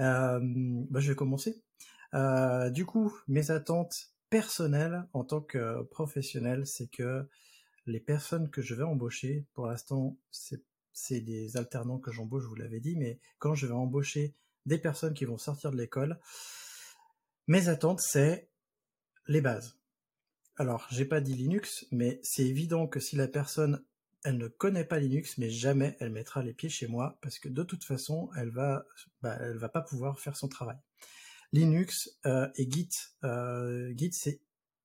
Euh, bah, je vais commencer. Euh, du coup, mes attentes personnelles en tant que professionnel, c'est que les personnes que je vais embaucher, pour l'instant, c'est des alternants que j'embauche, je vous l'avais dit, mais quand je vais embaucher des personnes qui vont sortir de l'école, mes attentes, c'est les bases. Alors, j'ai pas dit Linux, mais c'est évident que si la personne, elle ne connaît pas Linux, mais jamais elle mettra les pieds chez moi, parce que de toute façon, elle va, bah, elle va pas pouvoir faire son travail. Linux euh, et Git. Euh, Git, c'est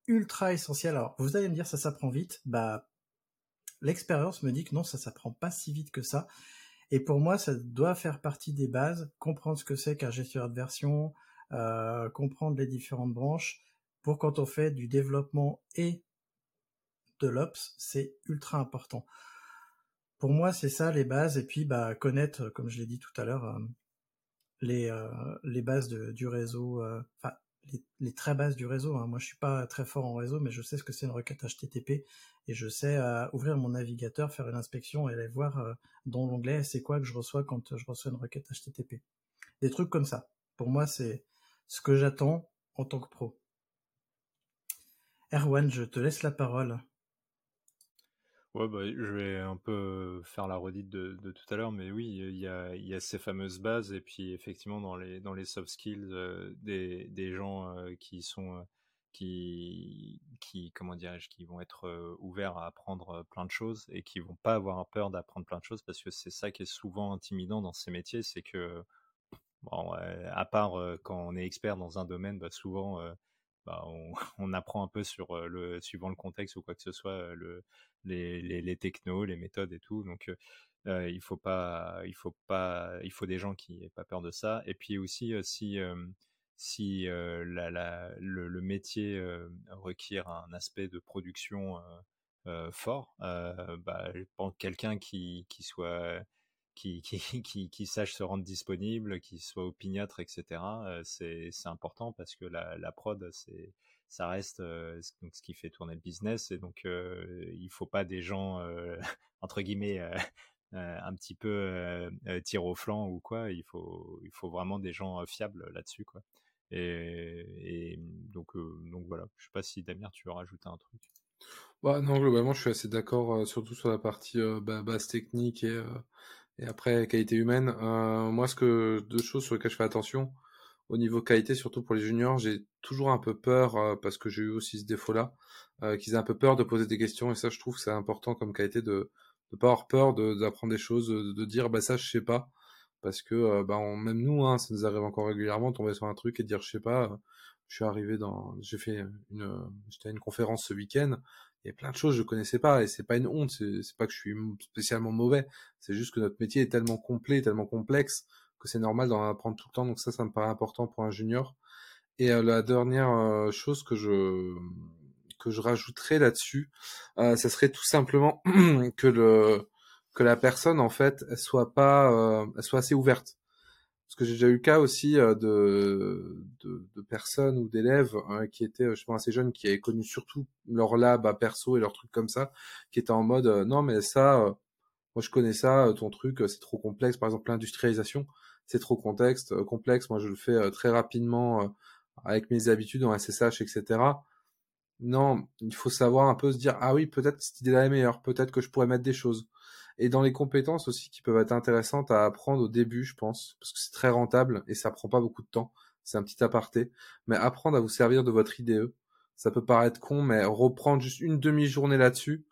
ultra essentiel. Alors, vous allez me dire, ça s'apprend vite. Bah, l'expérience me dit que non, ça s'apprend pas si vite que ça. Et pour moi, ça doit faire partie des bases, comprendre ce que c'est qu'un gestionnaire de version, euh, comprendre les différentes branches, pour quand on fait du développement et de l'ops, c'est ultra important. Pour moi, c'est ça les bases, et puis bah, connaître, comme je l'ai dit tout à l'heure, les, euh, les bases du réseau, euh, enfin les, très bases du réseau. Hein. Moi, je suis pas très fort en réseau, mais je sais ce que c'est une requête HTTP et je sais euh, ouvrir mon navigateur, faire une inspection et aller voir dans l'onglet c'est quoi que je reçois quand je reçois une requête HTTP. Des trucs comme ça. Pour moi, c'est ce que j'attends en tant que pro. Erwan, je te laisse la parole. Ouais, bah, je vais un peu faire la redite de, tout à l'heure, mais oui, il y a, ces fameuses bases, et puis effectivement, dans les, dans les soft skills, euh, des, des gens euh, qui sont, euh, qui, qui, comment dirais-je, qui vont être ouverts à apprendre plein de choses et qui vont pas avoir peur d'apprendre plein de choses, parce que c'est ça qui est souvent intimidant dans ces métiers, c'est que, bon, à part quand on est expert dans un domaine, bah, souvent, bah, on, apprend un peu sur le suivant le contexte ou quoi que ce soit le, les, les, technos, les méthodes et tout. Donc il faut pas, il faut pas, il faut des gens qui n'aient pas peur de ça. Et puis aussi si si la, le, métier requiert un aspect de production fort, bah, quelqu'un qui, qui soit qui, qui, qui, sache se rendre disponible, qui soit opiniâtre, etc. c'est important parce que la, prod, ça reste donc ce qui fait tourner le business. Et donc il faut pas des gens entre guillemets un petit peu tir au flanc ou quoi. Il faut vraiment des gens fiables là-dessus et, donc voilà. Je sais pas si Damien tu veux rajouter un truc. Bah non globalement je suis assez d'accord surtout sur la partie base technique et et après qualité humaine moi ce que deux choses sur lesquelles je fais attention au niveau qualité, surtout pour les juniors, j'ai toujours un peu peur, euh, parce que j'ai eu aussi ce défaut-là, euh, qu'ils aient un peu peur de poser des questions, et ça, je trouve que c'est important comme qualité de ne pas avoir peur d'apprendre des choses, de, dire, bah ça, je sais pas, parce que euh, bah, même nous, hein, ça nous arrive encore régulièrement de tomber sur un truc et de dire, je sais pas, je suis arrivé dans, j'ai fait une, j'étais à une conférence ce week-end, il y a plein de choses que je connaissais pas, et c'est pas une honte, c'est pas que je suis spécialement mauvais, c'est juste que notre métier est tellement complet, tellement complexe, que c'est normal d'en apprendre tout le temps. Donc ça, ça me paraît important pour un junior. Et euh, la dernière euh, chose que je que je rajouterais là-dessus, euh, ça serait tout simplement que le que la personne en fait soit pas elle soit assez ouverte. Parce que j'ai déjà eu le cas aussi de, de, de personnes ou d'élèves qui étaient, je pense, assez jeunes, qui avaient connu surtout leur lab à perso et leurs trucs comme ça, qui étaient en mode non mais ça, moi je connais ça, ton truc c'est trop complexe. Par exemple l'industrialisation, c'est trop contexte, euh, complexe. Moi, je le fais euh, très rapidement euh, avec mes habitudes en SSH, etc. Non, il faut savoir un peu se dire, ah oui, peut-être cette idée-là est meilleure, peut-être que je pourrais mettre des choses. Et dans les compétences aussi qui peuvent être intéressantes à apprendre au début, je pense, parce que c'est très rentable et ça prend pas beaucoup de temps. C'est un petit aparté. Mais apprendre à vous servir de votre IDE, ça peut paraître con, mais reprendre juste une demi-journée là-dessus,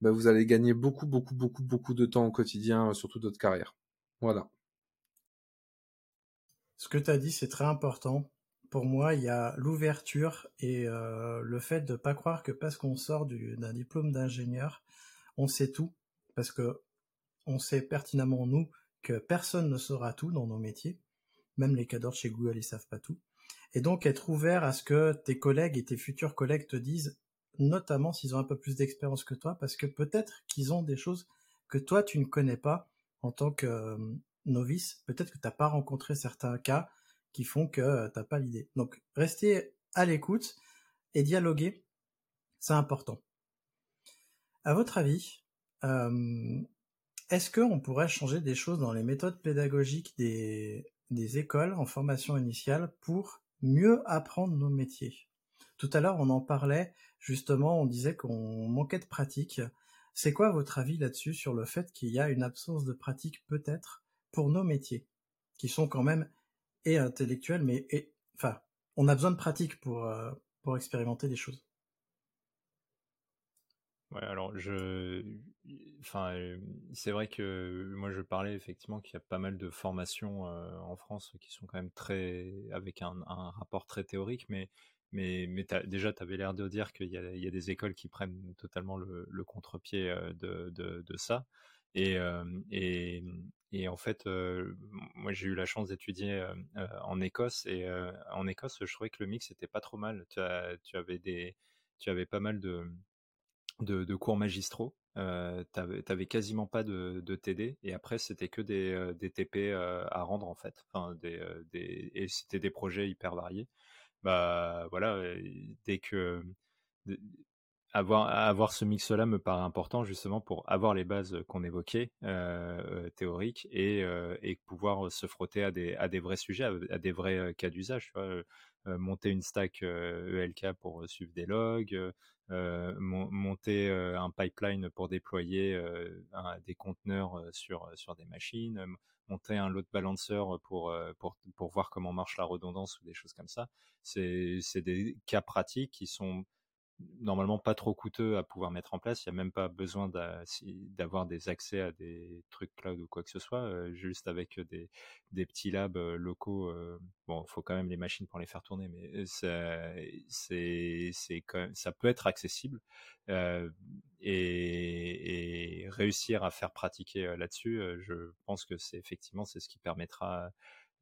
ben vous allez gagner beaucoup, beaucoup, beaucoup, beaucoup de temps au quotidien, surtout votre carrière. Voilà. Ce que tu as dit, c'est très important. Pour moi, il y a l'ouverture et euh, le fait de ne pas croire que parce qu'on sort d'un diplôme d'ingénieur, on sait tout, parce que on sait pertinemment nous que personne ne saura tout dans nos métiers, même les cadres chez Google ils savent pas tout. Et donc être ouvert à ce que tes collègues et tes futurs collègues te disent, notamment s'ils ont un peu plus d'expérience que toi, parce que peut-être qu'ils ont des choses que toi tu ne connais pas en tant que euh, novice, peut-être que tu n'as pas rencontré certains cas qui font que euh, tu n'as pas l'idée. Donc, rester à l'écoute et dialoguer, c'est important. À votre avis, euh, est-ce qu'on pourrait changer des choses dans les méthodes pédagogiques des, écoles en formation initiale pour mieux apprendre nos métiers? Tout à l'heure, on en parlait, justement, on disait qu'on manquait de pratique. C'est quoi votre avis là-dessus sur le fait qu'il y a une absence de pratique peut-être pour nos métiers, qui sont quand même et intellectuels, mais et, enfin, on a besoin de pratique pour, euh, pour expérimenter des choses? Ouais, alors je, enfin, euh, c'est vrai que moi je parlais effectivement qu'il y a pas mal de formations en France qui sont quand même très, avec un, rapport très théorique, mais mais, déjà, tu avais l'air de dire qu'il y, y, a des écoles qui prennent totalement le, contre-pied de, de, ça. Et, et, et en fait, moi j'ai eu la chance d'étudier en Écosse et en Écosse, je trouvais que le mix était pas trop mal. Tu, tu avais des, tu avais pas mal de, de, cours magistraux. Euh, t'avais quasiment pas de, TD et après c'était que des, des TP à rendre en fait. Enfin, des, des, et c'était des projets hyper variés. Bah voilà, dès que avoir, avoir ce mix-là me paraît important justement pour avoir les bases qu'on évoquait, euh, théoriques, et, euh, et, pouvoir se frotter à des, à des vrais sujets, à, des vrais cas d'usage. monter une stack ELK e pour suivre des logs, monter un pipeline pour déployer des conteneurs sur, sur des machines, monter un load balancer pour, pour, pour voir comment marche la redondance ou des choses comme ça. C'est des cas pratiques qui sont normalement pas trop coûteux à pouvoir mettre en place. Il n'y a même pas besoin d'avoir des accès à des trucs cloud ou quoi que ce soit. Juste avec des, petits labs locaux. Bon, il faut quand même les machines pour les faire tourner, mais ça, c'est, ça peut être accessible. Et, réussir à faire pratiquer là-dessus, je pense que c'est effectivement ce qui permettra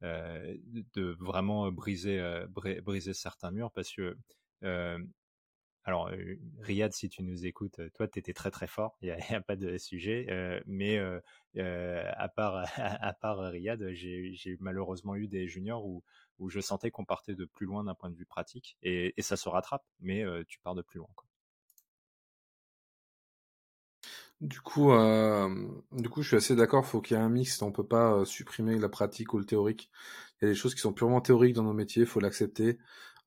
de vraiment briser, briser certains murs parce que alors, euh, Riyad, si tu nous écoutes, euh, toi, tu étais très très fort, il n'y a, pas de sujet. Euh, mais à, part, à part Riyad, j'ai malheureusement eu des juniors où, où je sentais qu'on partait de plus loin d'un point de vue pratique. Et, ça se rattrape, mais tu pars de plus loin. Du coup, du coup, je suis assez d'accord. Faut qu'il y ait un mix. On peut pas supprimer la pratique ou le théorique. Il y a des choses qui sont purement théoriques dans nos métiers. Faut l'accepter.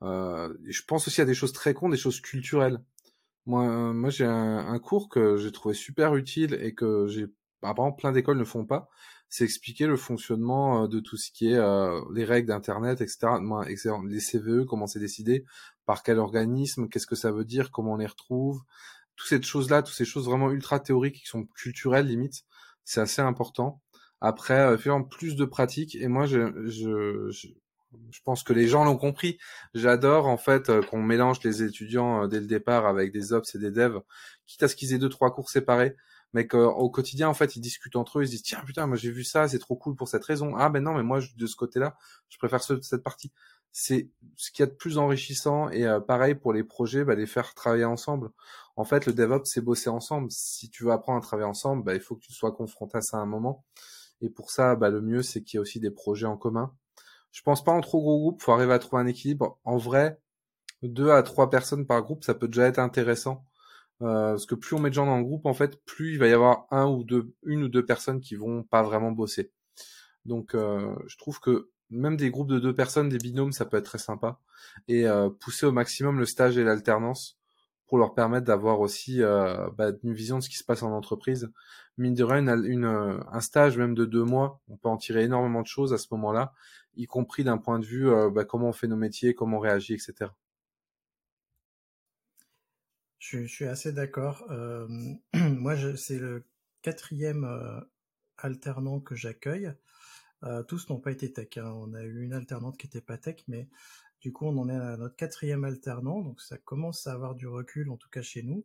Euh, je pense aussi à des choses très cons, des choses culturelles. Moi, moi j'ai un, cours que j'ai trouvé super utile et que j'ai apparemment plein d'écoles ne font pas. C'est expliquer le fonctionnement euh, de tout ce qui est euh, les règles d'internet, etc. Les CVE, comment c'est décidé, par quel organisme, qu'est-ce que ça veut dire, comment on les retrouve, toutes ces choses-là, toutes ces choses vraiment ultra théoriques qui sont culturelles limite, c'est assez important. Après, euh, faire plus de pratique. Et moi, je, je, je pense que les gens l'ont compris. J'adore en fait euh, qu'on mélange les étudiants euh, dès le départ avec des ops et des devs, quitte à ce qu'ils aient deux trois cours séparés, mais qu'au quotidien en fait ils discutent entre eux, ils se disent tiens putain moi j'ai vu ça, c'est trop cool pour cette raison. Ah ben non mais moi de ce côté-là, je préfère cette partie. C'est ce qu'il y a de plus enrichissant et euh, pareil pour les projets, bah, les faire travailler ensemble. En fait le DevOps c'est bosser ensemble. Si tu veux apprendre à travailler ensemble, bah, il faut que tu sois confronté à ça à un moment. Et pour ça, bah, le mieux c'est qu'il y ait aussi des projets en commun je pense pas en trop gros groupe, faut arriver à trouver un équilibre. En vrai, deux à trois personnes par groupe, ça peut déjà être intéressant. Euh, parce que plus on met de gens dans le groupe, en fait, plus il va y avoir un ou deux, une ou deux personnes qui vont pas vraiment bosser. Donc, euh, je trouve que même des groupes de deux personnes, des binômes, ça peut être très sympa. Et euh, pousser au maximum le stage et l'alternance pour leur permettre d'avoir aussi euh, bah, une vision de ce qui se passe en entreprise. Mine de rien, euh, un stage même de deux mois, on peut en tirer énormément de choses à ce moment-là, y compris d'un point de vue euh, bah, comment on fait nos métiers, comment on réagit, etc. Je, suis assez d'accord. moi, c'est le quatrième alternant que j'accueille. tous n'ont pas été tech. Hein. On a eu une alternante qui était pas tech, mais du coup, on en est à notre quatrième alternant, donc ça commence à avoir du recul, en tout cas chez nous.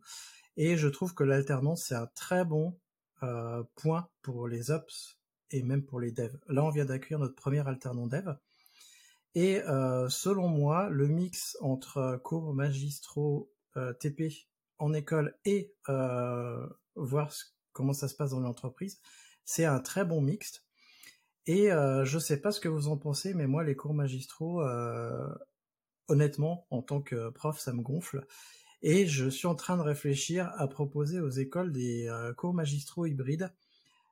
Et je trouve que l'alternance, c'est un très bon euh, point pour les ops et même pour les devs. Là, on vient d'accueillir notre premier alternant dev. Et euh, selon moi, le mix entre cours magistraux euh, TP en école et voir comment ça se passe dans l'entreprise, c'est un très bon mix. Et je ne sais pas ce que vous en pensez, mais moi, les cours magistraux, honnêtement, en tant que prof, ça me gonfle. Et je suis en train de réfléchir à proposer aux écoles des euh, cours magistraux hybrides.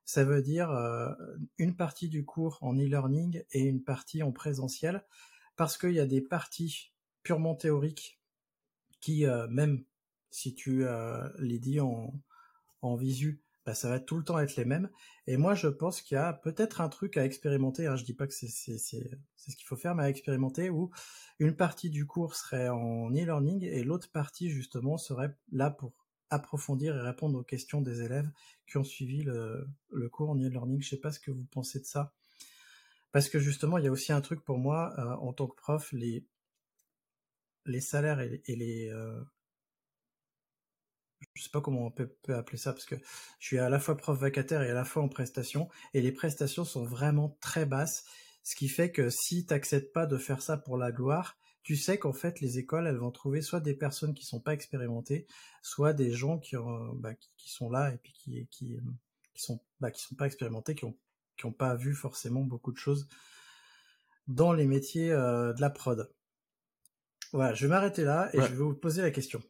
Ça veut dire euh, une partie du cours en e-learning et une partie en présentiel, parce qu'il y a des parties purement théoriques qui, euh, même si tu les dis en, en visu, bah, ça va tout le temps être les mêmes. Et moi, je pense qu'il y a peut-être un truc à expérimenter. Hein. Je dis pas que c'est ce qu'il faut faire, mais à expérimenter où une partie du cours serait en e-learning et l'autre partie justement serait là pour approfondir et répondre aux questions des élèves qui ont suivi le, cours en e-learning. Je sais pas ce que vous pensez de ça. Parce que justement, il y a aussi un truc pour moi, euh, en tant que prof, les, les salaires et les, euh, je sais pas comment on peut, appeler ça parce que je suis à la fois prof vacataire et à la fois en prestation et les prestations sont vraiment très basses ce qui fait que si tu n'acceptes pas de faire ça pour la gloire tu sais qu'en fait les écoles elles vont trouver soit des personnes qui sont pas expérimentées soit des gens qui, bah, qui, sont là et puis qui qui, qui sont bah, qui sont pas expérimentés qui ont qui ont pas vu forcément beaucoup de choses dans les métiers euh, de la prod. Voilà je vais m'arrêter là et je vais vous poser la question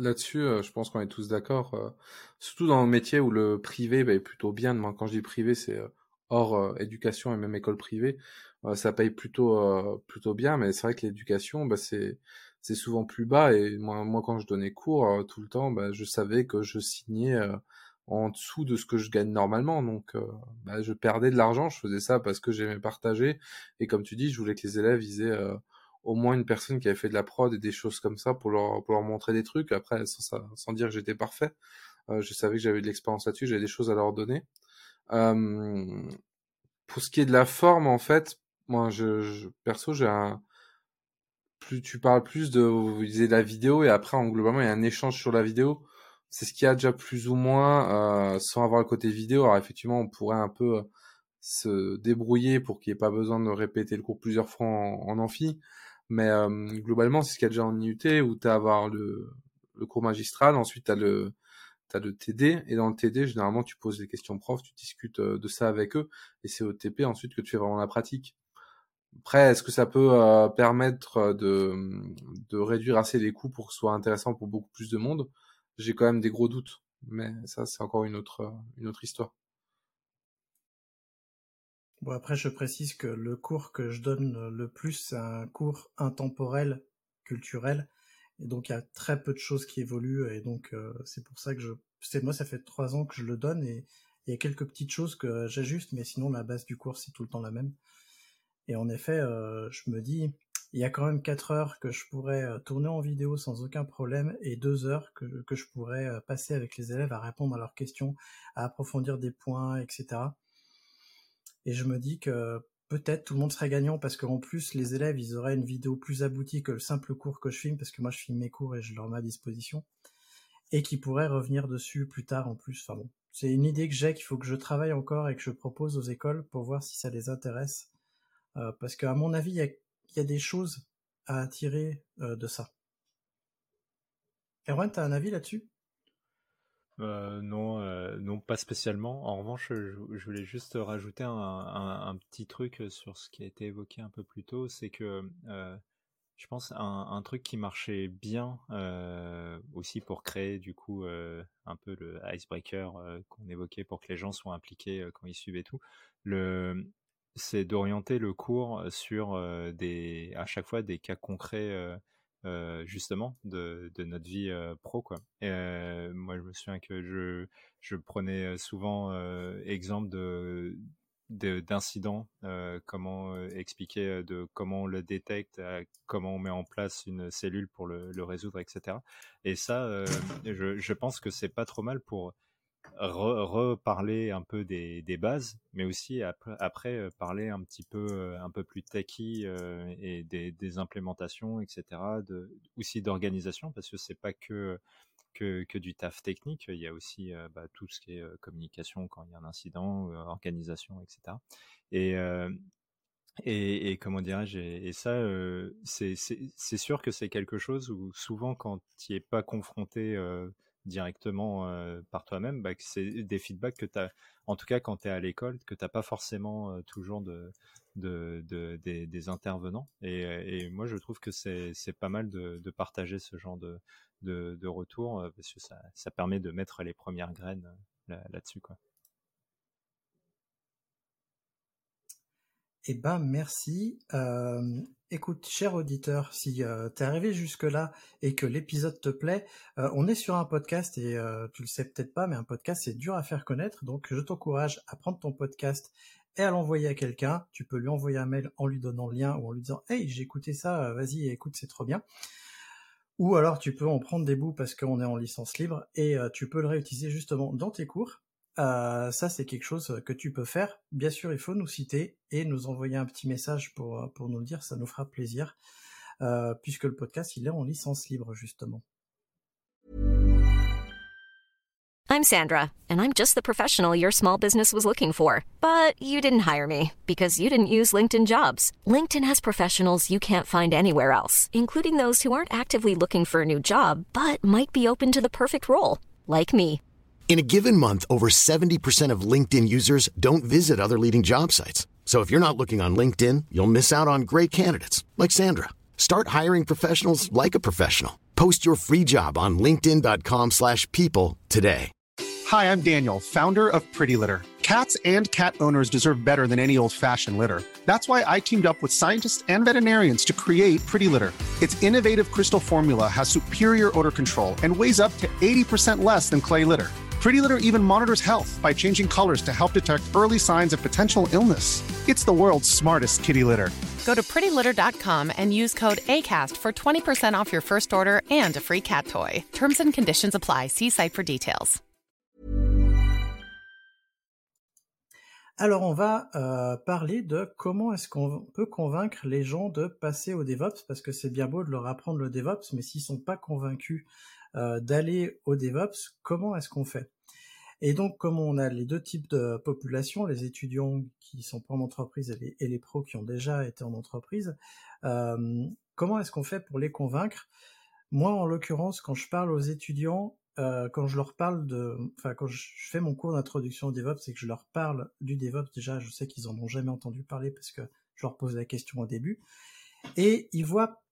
là-dessus, euh, je pense qu'on est tous d'accord. Euh, surtout dans le métier où le privé bah, est plutôt bien. quand je dis privé, c'est euh, hors éducation et même école privée. ça paye plutôt plutôt bien, mais c'est vrai que l'éducation, bah, c'est souvent plus bas. Et moi, moi, quand je donnais cours tout le temps, bah, je savais que je signais en dessous de ce que je gagne normalement. Donc, je perdais de l'argent. Je faisais ça parce que j'aimais partager. Et comme tu dis, je voulais que les élèves ils aient au moins une personne qui avait fait de la prod et des choses comme ça pour leur, pour leur montrer des trucs. Après, sans, sans dire que j'étais parfait, euh, je savais que j'avais de l'expérience là-dessus, j'avais des choses à leur donner. Euh, pour ce qui est de la forme, en fait, moi, je, je perso, j'ai un plus tu parles plus de vous la vidéo et après en globalement il y a un échange sur la vidéo c'est ce qu'il y a déjà plus ou moins euh, sans avoir le côté vidéo alors effectivement on pourrait un peu euh, se débrouiller pour qu'il n'y ait pas besoin de répéter le cours plusieurs fois en, en amphi mais euh, globalement, c'est ce qu'il y a déjà en IUT où tu as avoir le, le cours magistral. Ensuite, tu as le, t'as le TD, et dans le TD, généralement, tu poses des questions profs, tu discutes de ça avec eux, et c'est au TP ensuite que tu fais vraiment la pratique. Après, est-ce que ça peut permettre de, de réduire assez les coûts pour que ce soit intéressant pour beaucoup plus de monde? J'ai quand même des gros doutes, mais ça, c'est encore une autre, une autre histoire. Bon, après, je précise que le cours que je donne le plus, c'est un cours intemporel, culturel. Et donc, il y a très peu de choses qui évoluent. Et donc, euh, c'est pour ça que je. C'est moi, ça fait trois ans que je le donne. Et il y a quelques petites choses que j'ajuste. Mais sinon, la base du cours, c'est tout le temps la même. Et en effet, euh, je me dis, il y a quand même quatre heures que je pourrais euh, tourner en vidéo sans aucun problème. Et deux heures que, que je pourrais passer avec les élèves à répondre à leurs questions, à approfondir des points, etc. Et je me dis que peut-être tout le monde serait gagnant parce qu'en plus les élèves ils auraient une vidéo plus aboutie que le simple cours que je filme parce que moi je filme mes cours et je leur mets à disposition et qui pourraient revenir dessus plus tard en plus. Enfin bon, c'est une idée que j'ai qu'il faut que je travaille encore et que je propose aux écoles pour voir si ça les intéresse euh, parce qu'à mon avis il y a, des choses à tirer euh, de ça. Erwan, t'as un avis là-dessus? Euh, non, euh, non, pas spécialement. En revanche, je, voulais juste rajouter un, petit truc sur ce qui a été évoqué un peu plus tôt, c'est que euh, je pense un, truc qui marchait bien aussi pour créer du coup un peu le icebreaker qu'on évoquait pour que les gens soient impliqués quand ils suivaient tout. C'est d'orienter le cours sur des, à chaque fois des cas concrets euh, justement de, de, notre vie euh, pro quoi. Et, euh, moi je me souviens que je, je prenais souvent exemple de d'incidents, comment expliquer de comment on le détecte, comment on met en place une cellule pour le, le résoudre, etc. Et ça, je, je, pense que c'est pas trop mal pour reparler un peu des, bases, mais aussi après, euh, parler un petit peu euh, un peu plus techy euh, et des, implémentations, etc. De, aussi d'organisation, parce que c'est pas que, que, que du taf technique, il y a aussi bah, tout ce qui est communication quand il y a un incident, organisation, etc. Et et, et, comment dirais-je et, ça c'est sûr que c'est quelque chose où souvent quand tu es pas confronté directement euh, par toi-même, bah, c'est des feedbacks que tu as, en tout cas quand tu es à l'école, que tu n'as pas forcément euh, toujours de, de, de des, intervenants. Et, et, moi, je trouve que c'est pas mal de, partager ce genre de, retour euh, parce que ça, permet de mettre les premières graines là-dessus. Eh ben merci. Écoute, cher auditeur, si euh, t'es arrivé jusque-là et que l'épisode te plaît, euh, on est sur un podcast et euh, tu le sais peut-être pas, mais un podcast c'est dur à faire connaître, donc je t'encourage à prendre ton podcast et à l'envoyer à quelqu'un. Tu peux lui envoyer un mail en lui donnant le lien ou en lui disant Hey, j'ai écouté ça, vas-y, écoute, c'est trop bien. Ou alors tu peux en prendre des bouts parce qu'on est en licence libre et tu peux le réutiliser justement dans tes cours euh, ça, c'est quelque chose que tu peux faire. Bien sûr, il faut nous citer et nous envoyer un petit message pour, euh, nous le dire, ça nous fera plaisir, euh, puisque le podcast, est en licence libre, justement. I'm Sandra, and I'm just the professional your small business was looking for. But you didn't hire me because you didn't use LinkedIn jobs. LinkedIn has professionals you can't find anywhere else, including those who aren't actively looking for a new job, but might be open to the perfect role, like me. In a given month, over 70% of LinkedIn users don't visit other leading job sites. So if you're not looking on LinkedIn, you'll miss out on great candidates like Sandra. Start hiring professionals like a professional. Post your free job on linkedin.com/people today. Hi, I'm Daniel, founder of Pretty Litter. Cats and cat owners deserve better than any old-fashioned litter. That's why I teamed up with scientists and veterinarians to create Pretty Litter. Its innovative crystal formula has superior odor control and weighs up to 80% less than clay litter. Pretty Litter even monitors health by changing colors to help detect early signs of potential illness. It's the world's smartest kitty litter. Go to prettylitter.com and use code ACAST for 20% off your first order and a free cat toy. Terms and conditions apply. See site for details. Alors, on va euh, parler de comment est-ce qu'on peut convaincre les gens de passer au DevOps, parce que c'est bien beau de leur apprendre le DevOps, mais s'ils sont pas convaincus d'aller au DevOps, comment est-ce qu'on fait? Et donc, comme on a les deux types de populations, les étudiants qui sont pas en entreprise et les, pros qui ont déjà été en entreprise, euh, comment est-ce qu'on fait pour les convaincre? Moi, en l'occurrence, quand je parle aux étudiants, euh, quand je leur parle de, enfin, quand je fais mon cours d'introduction au DevOps et que je leur parle du DevOps, déjà, je sais qu'ils en ont jamais entendu parler parce que je leur pose la question au début. Et ils voient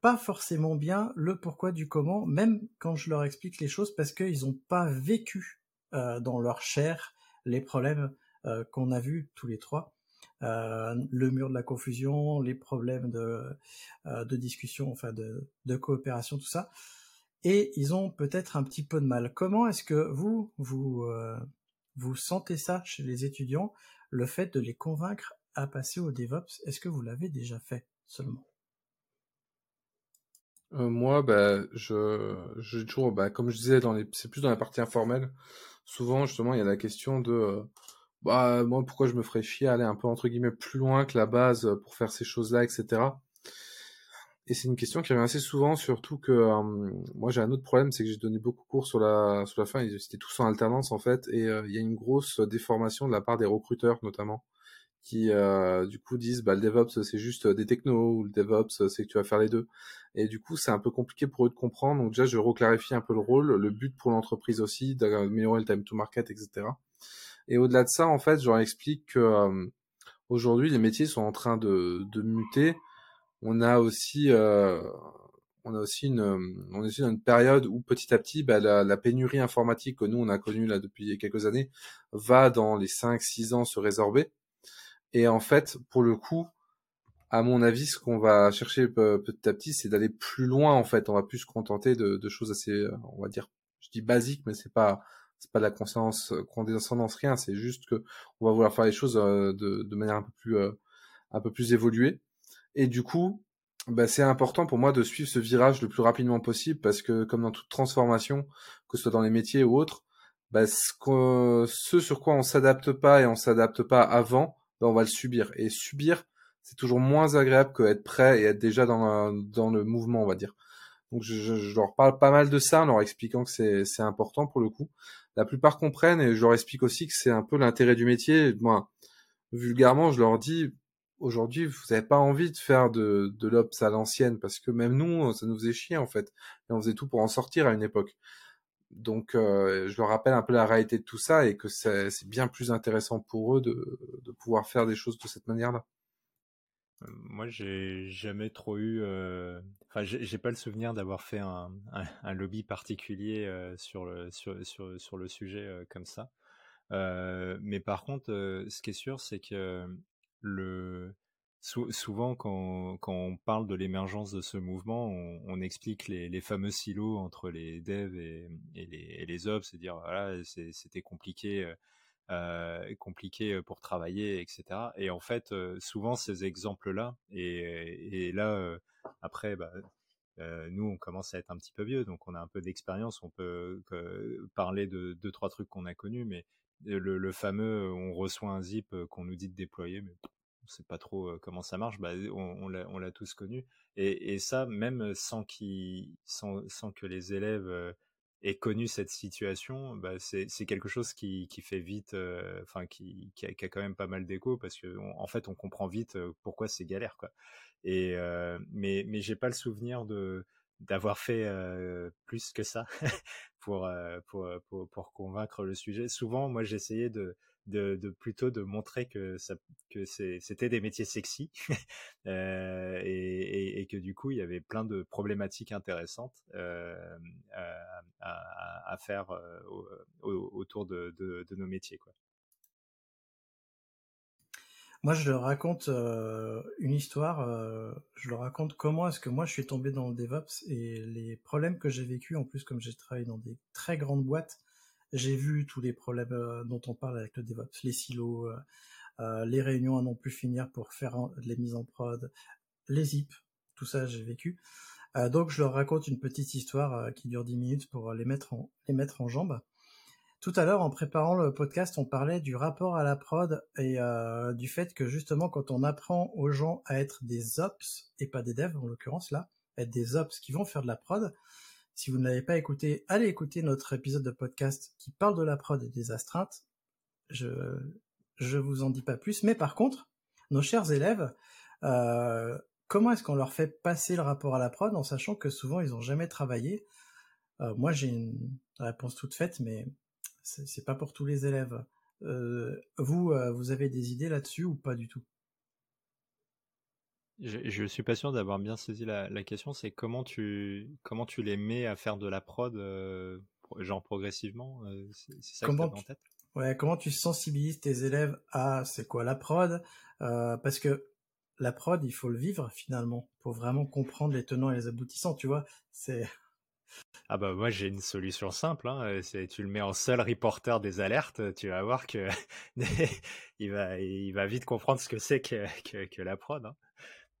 pas forcément bien le pourquoi du comment, même quand je leur explique les choses, parce qu'ils n'ont pas vécu euh, dans leur chair les problèmes euh, qu'on a vus tous les trois. Euh, le mur de la confusion, les problèmes de, de discussion, enfin de, de coopération, tout ça. Et ils ont peut-être un petit peu de mal. Comment est-ce que vous, vous, vous sentez ça chez les étudiants, le fait de les convaincre à passer au DevOps? Est-ce que vous l'avez déjà fait seulement? Euh, moi, bah, je, j'ai toujours, bah, comme je disais, dans les, c'est plus dans la partie informelle. Souvent, justement, il y a la question de, euh, bah, moi, pourquoi je me ferais chier à aller un peu, entre guillemets, plus loin que la base euh, pour faire ces choses-là, etc. Et c'est une question qui revient assez souvent, surtout que moi j'ai un autre problème, c'est que j'ai donné beaucoup de cours sur la sur la fin, ils étaient tous en alternance en fait, et il y a une grosse déformation de la part des recruteurs notamment, qui euh, du coup disent bah le DevOps c'est juste des technos ou le DevOps c'est que tu vas faire les deux, et du coup c'est un peu compliqué pour eux de comprendre. Donc déjà je reclarifie un peu le rôle, le but pour l'entreprise aussi, d'améliorer le time to market, etc. Et au-delà de ça en fait, je leur explique que aujourd'hui les métiers sont en train de, de muter on a aussi euh, on a aussi une on est dans une période où petit à petit bah, la, la, pénurie informatique que nous on a connue là depuis quelques années va dans les 5 6 ans se résorber et en fait pour le coup à mon avis ce qu'on va chercher petit à petit c'est d'aller plus loin en fait. On va plus se contenter de, de choses assez on va dire je dis basiques mais c'est pas c'est pas de la conscience condescendance rien. C'est juste que on va vouloir faire les choses de, de manière un peu plus un peu plus évoluée. Et du coup, bah, c'est important pour moi de suivre ce virage le plus rapidement possible parce que comme dans toute transformation, que ce soit dans les métiers ou autres, bah, ce, ce sur quoi on s'adapte pas et on s'adapte pas avant, bah, on va le subir. Et subir, c'est toujours moins agréable que être prêt et être déjà dans, le mouvement, on va dire. Donc je, leur parle pas mal de ça en leur expliquant que c'est important pour le coup. La plupart comprennent et je leur explique aussi que c'est un peu l'intérêt du métier. Moi, vulgairement, je leur dis, aujourd'hui, vous n'avez pas envie de faire de, de l'Ops à l'ancienne, parce que même nous, ça nous faisait chier, en fait. Et on faisait tout pour en sortir à une époque. Donc, euh, je leur rappelle un peu la réalité de tout ça et que c'est bien plus intéressant pour eux de, pouvoir faire des choses de cette manière-là. Moi, j'ai jamais trop eu. Euh... Enfin, j'ai pas le souvenir d'avoir fait un, lobby particulier euh, sur, le, sur, sur, sur, le sujet euh, comme ça. Euh, mais par contre, ce qui est sûr, c'est que le souvent quand, on parle de l'émergence de ce mouvement, on, explique les, fameux silos entre les devs et, les, ops, c'est dire voilà c'était compliqué, euh, compliqué pour travailler, etc. Et en fait, souvent ces exemples-là, et, là euh, après, bah, euh, nous on commence à être un petit peu vieux, donc on a un peu d'expérience, on peut parler de deux trois trucs qu'on a connus, mais le, le, fameux on reçoit un zip qu'on nous dit de déployer, mais sait pas trop comment ça marche, bah, on, on l'a tous connu. Et, et, ça, même sans, sans, sans que les élèves aient connu cette situation, bah, c'est quelque chose qui, qui fait vite, enfin qui, qui, a, quand même pas mal d'écho parce que en fait on comprend vite pourquoi c'est galère quoi. Et mais mais j'ai pas le souvenir de d'avoir fait plus que ça pour, pour, pour, pour, convaincre le sujet. Souvent, moi, j'essayais de, de, plutôt de montrer que, ça, que c'était des métiers sexy euh, et, et, que du coup, il y avait plein de problématiques intéressantes euh, à, faire autour de, nos métiers. Quoi. Moi, je leur raconte euh, une histoire. Euh, je leur raconte comment est-ce que moi je suis tombé dans le DevOps et les problèmes que j'ai vécu. En plus, comme j'ai travaillé dans des très grandes boîtes, j'ai vu tous les problèmes euh, dont on parle avec le DevOps, les silos, euh, euh, les réunions à non plus finir pour faire les mises en prod, les zip, tout ça j'ai vécu. donc, je leur raconte une petite histoire qui dure 10 minutes pour les mettre en les mettre en jambes. Tout à l'heure, en préparant le podcast, on parlait du rapport à la prod et du fait que justement, quand on apprend aux gens à être des ops et pas des devs, en l'occurrence là, être des ops qui vont faire de la prod. Si vous ne l'avez pas écouté, allez écouter notre épisode de podcast qui parle de la prod et des astreintes. Je je vous en dis pas plus, mais par contre, nos chers élèves, euh, comment est-ce qu'on leur fait passer le rapport à la prod en sachant que souvent ils n'ont jamais travaillé? Euh, Moi j'ai une réponse toute faite, mais c'est pas pour tous les élèves. Euh, vous, vous avez des idées là-dessus ou pas du tout? Je, ne suis pas sûr d'avoir bien saisi la, question. C'est comment tu comment tu les mets à faire de la prod, genre progressivement. c'est ça comment que tu en tête? Ouais, comment tu sensibilises tes élèves à c'est quoi la prod? Parce que la prod, il faut le vivre finalement pour vraiment comprendre les tenants et les aboutissants. Tu vois, c'est ah bah moi j'ai une solution simple, hein. c'est tu le mets en seul reporter des alertes, tu vas voir que il va il va vite comprendre ce que c'est que, que, la prod. Hein.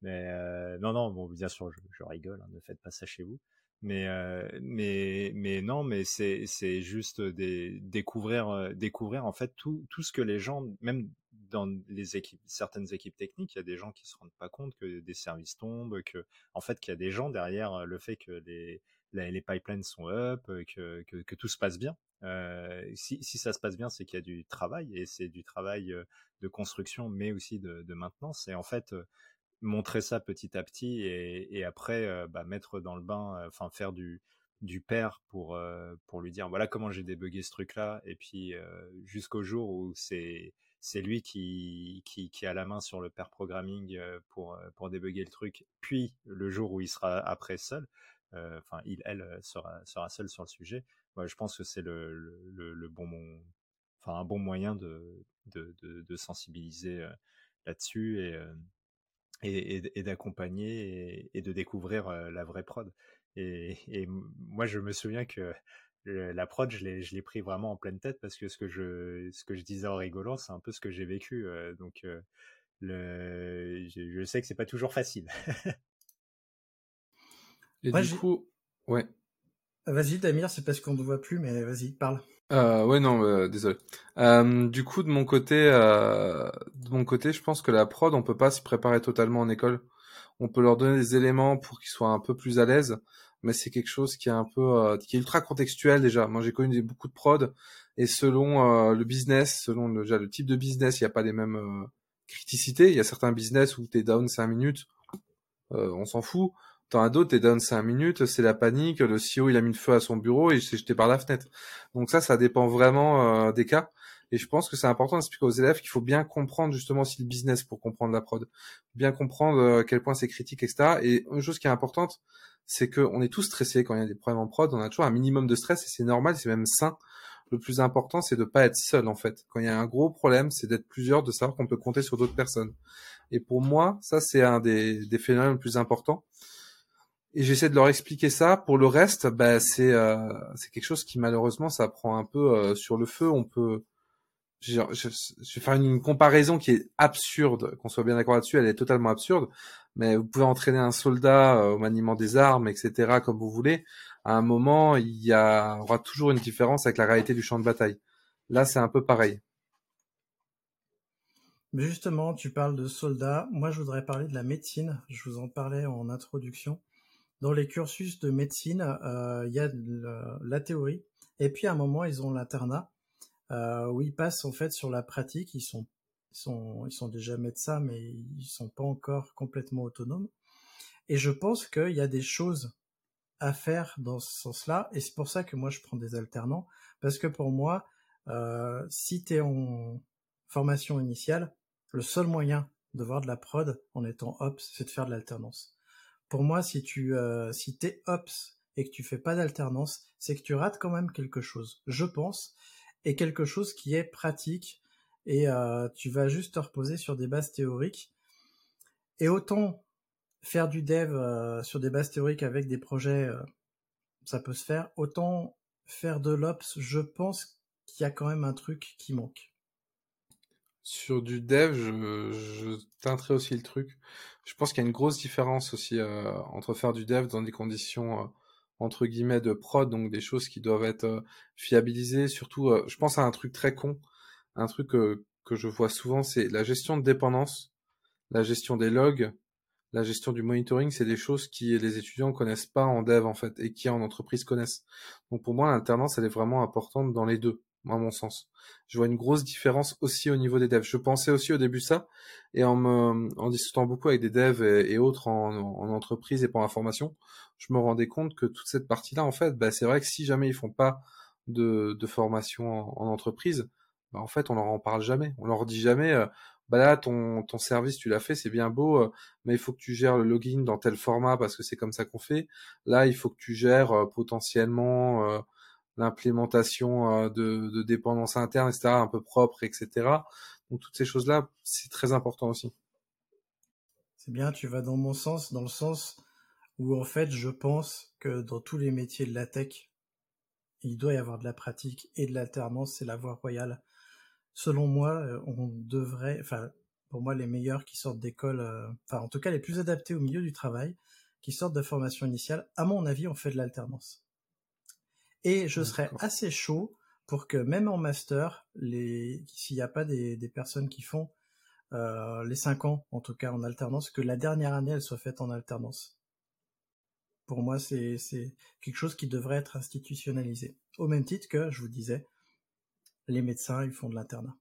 Mais euh, non non bon bien sûr je, rigole, hein, ne faites pas ça chez vous. Mais euh, mais mais non mais c'est c'est juste des, découvrir euh, découvrir en fait tout tout ce que les gens même dans les équipes, certaines équipes techniques, il y a des gens qui se rendent pas compte que des services tombent, que en fait qu'il y a des gens derrière le fait que les les pipelines sont up, que, que, tout se passe bien. Euh, si, si, ça se passe bien, c'est qu'il y a du travail et c'est du travail de construction, mais aussi de, de maintenance. Et en fait, montrer ça petit à petit et, après bah, mettre dans le bain, enfin faire du du père pour pour lui dire voilà comment j'ai débugué ce truc là et puis jusqu'au jour où c'est c'est lui qui, qui, a la main sur le pair programming euh, pour, euh, pour débugger le truc. Puis, le jour où il sera après seul, euh, enfin, il, elle sera, sera seule sur le sujet. Moi, je pense que c'est le, le, bon, enfin, un bon moyen de, de, de, de sensibiliser là-dessus et, et, et d'accompagner et, et, de découvrir la vraie prod. Et, et moi, je me souviens que la prod, je l'ai, pris vraiment en pleine tête parce que ce que je, ce que je disais en rigolant, c'est un peu ce que j'ai vécu. Donc, le, je, sais que c'est pas toujours facile. Et du coup, ouais. Vas-y, Damir, c'est parce qu'on ne voit plus, mais vas-y, parle. Euh, ouais, non, euh, désolé. du coup, de mon côté, de mon côté, je pense que la prod, on peut pas s'y préparer totalement en école. On peut leur donner des éléments pour qu'ils soient un peu plus à l'aise mais c'est quelque chose qui est un peu euh, qui est ultra contextuel déjà. Moi, j'ai connu beaucoup de prod et selon euh, le business, selon le, déjà le type de business, il n'y a pas les mêmes euh, criticités. Il y a certains business où t'es down 5 minutes, on s'en fout. T'en as d'autres, t'es down 5 minutes, c'est la panique, le CEO il a mis le feu à son bureau et il s'est jeté par la fenêtre. Donc ça, ça dépend vraiment des cas. Et je pense que c'est important d'expliquer aux élèves qu'il faut bien comprendre justement si le business pour comprendre la prod, bien comprendre à quel point c'est critique, etc. Et une chose qui est importante, c'est qu'on est tous stressés quand il y a des problèmes en prod. On a toujours un minimum de stress et c'est normal, c'est même sain. Le plus important, c'est de pas être seul en fait. Quand il y a un gros problème, c'est d'être plusieurs, de savoir qu'on peut compter sur d'autres personnes. Et pour moi, ça c'est un des, des phénomènes les plus importants. Et j'essaie de leur expliquer ça. Pour le reste, bah, c'est euh, c'est quelque chose qui malheureusement ça prend un peu euh, sur le feu. On peut je, je, vais faire une, comparaison qui est absurde, qu'on soit bien d'accord là-dessus, elle est totalement absurde, mais vous pouvez entraîner un soldat euh, au maniement des armes, etc., comme vous voulez. À un moment, il y aura toujours une différence avec la réalité du champ de bataille. Là, c'est un peu pareil. Justement, tu parles de soldats. Moi, je voudrais parler de la médecine. Je vous en parlais en introduction. Dans les cursus de médecine, euh, il y a la théorie. Et puis, à un moment, ils ont l'internat, euh, où ils passent en fait sur la pratique. Ils sont ils sont, ils sont déjà médecins, mais ils sont pas encore complètement autonomes. Et je pense qu'il y a des choses à faire dans ce sens-là, et c'est pour ça que moi je prends des alternants, parce que pour moi, euh, si tu es en formation initiale, le seul moyen de voir de la prod en étant ops, c'est de faire de l'alternance. Pour moi, si tu euh, si t'es ops et que tu fais pas d'alternance, c'est que tu rates quand même quelque chose, je pense, et quelque chose qui est pratique et euh, tu vas juste te reposer sur des bases théoriques. Et autant faire du dev euh, sur des bases théoriques avec des projets, euh, ça peut se faire, autant faire de l'ops, je pense qu'il y a quand même un truc qui manque. Sur du dev, je, je teinterai aussi le truc. Je pense qu'il y a une grosse différence aussi entre faire du dev dans des conditions entre guillemets de prod, donc des choses qui doivent être fiabilisées. Surtout, je pense à un truc très con un truc que, je vois souvent, c'est la gestion de dépendance, la gestion des logs, la gestion du monitoring, c'est des choses qui les étudiants connaissent pas en dev en fait et qui en entreprise connaissent. Donc pour moi, l'alternance, elle est vraiment importante dans les deux. À mon sens. Je vois une grosse différence aussi au niveau des devs. Je pensais aussi au début ça, et en me, en discutant beaucoup avec des devs et, autres en, en, entreprise et pour la formation, je me rendais compte que toute cette partie-là, en fait, bah, c'est vrai que si jamais ils font pas de, formation en, entreprise, bah, en fait, on leur en parle jamais. On leur dit jamais, euh, bah là, ton, ton service, tu l'as fait, c'est bien beau, euh, mais il faut que tu gères le login dans tel format parce que c'est comme ça qu'on fait. Là, il faut que tu gères euh, potentiellement l'implémentation de, de dépendance interne, etc., un peu propre, etc. Donc toutes ces choses-là, c'est très important aussi. C'est bien, tu vas dans mon sens, dans le sens où en fait, je pense que dans tous les métiers de la tech, il doit y avoir de la pratique et de l'alternance, c'est la voie royale. Selon moi, euh, on devrait, enfin, pour moi, les meilleurs qui sortent d'école, euh, enfin, en tout cas, les plus adaptés au milieu du travail, qui sortent de formation initiale, à mon avis, on fait de l'alternance. Et je serais assez chaud pour que même en master, les, s'il n'y a pas des, personnes qui font euh, les cinq ans, en tout cas en alternance, que la dernière année, elle soit faite en alternance. Pour moi, c'est quelque chose qui devrait être institutionnalisé. Au même titre que, je vous disais, les médecins, ils font de l'internat.